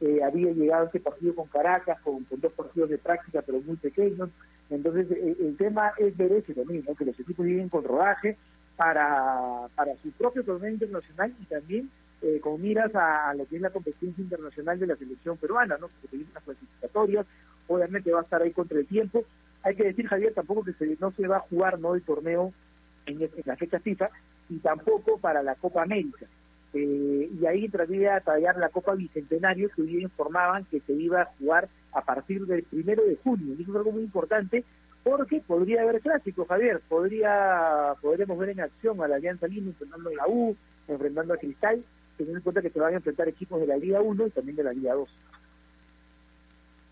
eh, había llegado este partido con Caracas, con, con dos partidos de práctica pero muy pequeños, entonces eh, el tema es ver eso también, ¿no? que los equipos lleguen con rodaje para, para su propio torneo internacional y también eh, con miras a, lo que es la competencia internacional de la selección peruana, ¿no? porque tiene unas clasificatorias, obviamente va a estar ahí contra el tiempo. Hay que decir, Javier, tampoco que se, no se va a jugar no el torneo en, en la fecha FIFA y tampoco para la Copa América. eh, y ahí entraría a tallar la Copa Bicentenario que hoy informaban que se iba a jugar a partir del primero de junio. Y eso es algo muy importante porque podría haber clásico, Javier. Podría, podríamos ver en acción a la Alianza Lima enfrentando a la U, enfrentando a Cristal, teniendo en cuenta que se van a enfrentar equipos de la Liga 1 y también de la Liga 2.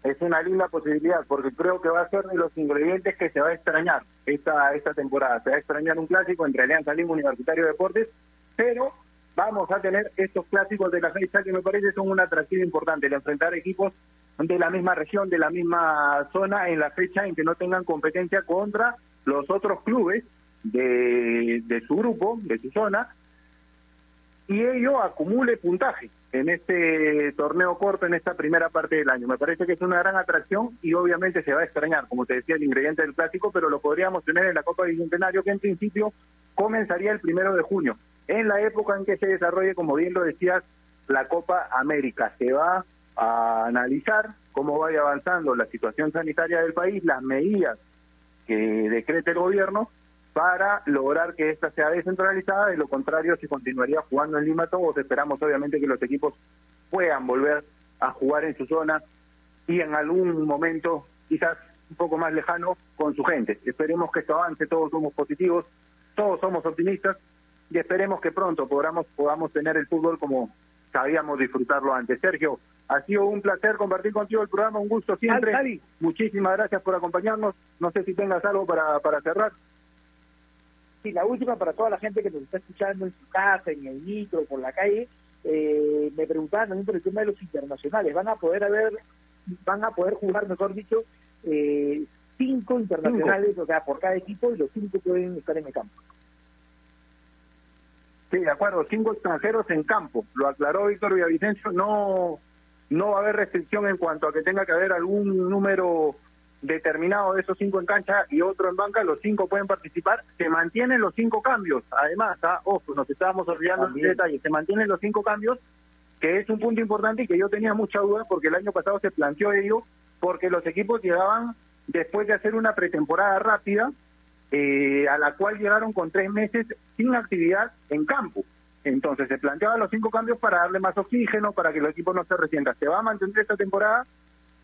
Es una linda posibilidad porque creo que va a ser de los ingredientes que se va a extrañar esta, esta temporada. Se va a extrañar un clásico entre Alianza Lima Universitario de Deportes, pero vamos a tener estos clásicos de la fecha que me parece son un atractivo importante, el enfrentar equipos de la misma región, de la misma zona en la fecha en que no tengan competencia contra los otros clubes de, de su grupo, de su zona, y ello acumule puntaje en este torneo corto, en esta primera parte del año. Me parece que es una gran atracción y obviamente se va a extrañar, como te decía, el ingrediente del clásico, pero lo podríamos tener en la Copa Bicentenario, que en principio comenzaría el primero de junio, en la época en que se desarrolle, como bien lo decías, la Copa América. Se va a analizar cómo vaya avanzando la situación sanitaria del país, las medidas que decrete el gobierno para lograr que esta sea descentralizada, de lo contrario se continuaría jugando en Lima todos, esperamos obviamente que los equipos puedan volver a jugar en su zona y en algún momento quizás un poco más lejano con su gente. Esperemos que esto avance, todos somos positivos, todos somos optimistas y esperemos que pronto podamos, podamos tener el fútbol como sabíamos disfrutarlo antes. Sergio, ha sido un placer compartir contigo el programa, un gusto siempre. Muchísimas gracias por acompañarnos. No sé si tengas algo para, para cerrar. Sí, la última para toda la gente que nos está escuchando en su casa, en el micro, por la calle, eh, me preguntaban también por el tema de los internacionales. Van a poder haber, van a poder jugar, mejor dicho, eh, cinco internacionales, o sea, por cada equipo, y los cinco pueden estar en el campo. Sí, de acuerdo, cinco extranjeros en campo. Lo aclaró Víctor Villavicencio, no, no va a haber restricción en cuanto a que tenga que haber algún número determinado de esos cinco en cancha y otro en banca, los cinco pueden participar, se mantienen los cinco cambios, además, ¿ah? ojo, nos estábamos olvidando el detalle, se mantienen los cinco cambios, que es un punto importante y que yo tenía mucha duda porque el año pasado se planteó ello, porque los equipos llegaban después de hacer una pretemporada rápida, eh, a la cual llegaron con tres meses sin actividad en campo. Entonces se planteaban los cinco cambios para darle más oxígeno, para que el equipo no se resienta. Se va a mantener esta temporada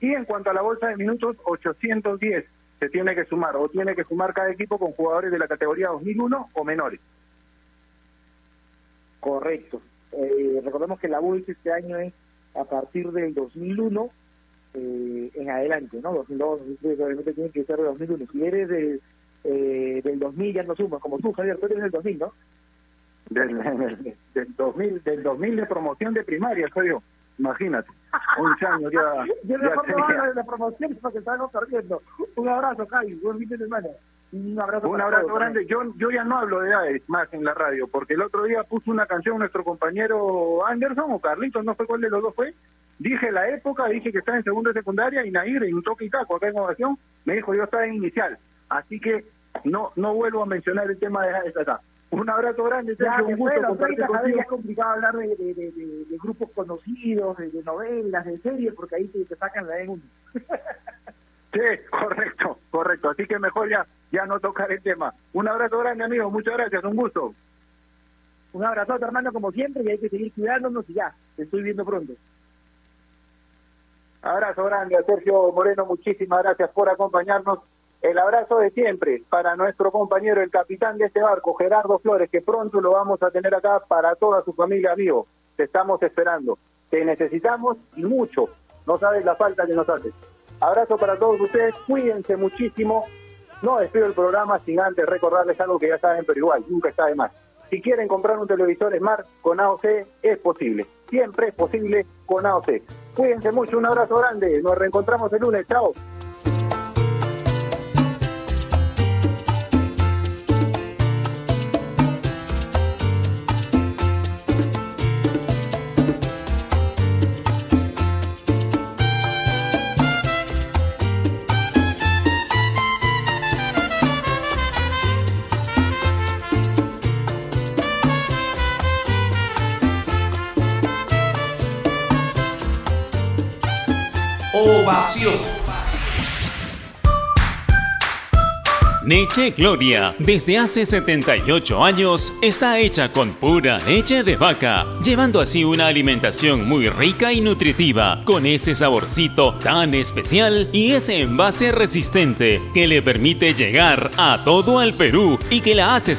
y en cuanto a la bolsa de minutos, 810 se tiene que sumar o tiene que sumar cada equipo con jugadores de la categoría 2001 o menores. Correcto. Eh, recordemos que la bolsa este año es a partir del 2001 eh, en adelante, ¿no? 2002, 2003, obviamente tiene que ser de 2001. Si eres de, eh, del 2000 ya no sumas, como tú, Javier, tú eres del 2000, ¿no? Del, del, 2000, del 2000 de promoción de primaria, soy yo. Imagínate, 11 años ya. *laughs* Yo no de la promoción porque estamos perdiendo. Un abrazo, Javi, buen fin de semana. Un abrazo, Un abrazo todos. grande. Yo, yo ya no hablo de edades más en la radio, porque el otro día puso una canción nuestro compañero Anderson o Carlitos, no sé cuál de los dos fue. Dije la época, dije que estaba en segundo de secundaria y Nair en un toque y taco acá en ovación me dijo yo estaba en inicial. Así que no no vuelvo a mencionar el tema de acá. Un abrazo grande, Ya, un gusto compartir 30, Javier, contigo. es complicado hablar de, de, de, de- de grupos conocidos, de, de novelas, de series, porque ahí te, te sacan la E1. *laughs* Sí, correcto, correcto. Así que mejor ya, ya no tocar el tema. Un abrazo grande, amigo. Muchas gracias, un gusto. Un abrazo, hermano, como siempre, y hay que seguir cuidándonos y ya, te estoy viendo pronto. Abrazo grande a Sergio Moreno, muchísimas gracias por acompañarnos. El abrazo de siempre para nuestro compañero, el capitán de este barco, Gerardo Flores, que pronto lo vamos a tener acá para toda su familia vivo. Te estamos esperando. Te necesitamos y mucho. No sabes la falta que nos hace. Abrazo para todos ustedes, cuídense muchísimo. No despido el programa sin antes recordarles algo que ya saben, pero igual, nunca está de más. Si quieren comprar un televisor Smart con AOC, es posible. Siempre es posible con AOC. Cuídense mucho, un abrazo grande. Nos reencontramos el lunes. Chao. Ovación. Leche Gloria, desde hace 78 años, está hecha con pura leche de vaca, llevando así una alimentación muy rica y nutritiva, con ese saborcito tan especial y ese envase resistente que le permite llegar a todo el Perú y que la hace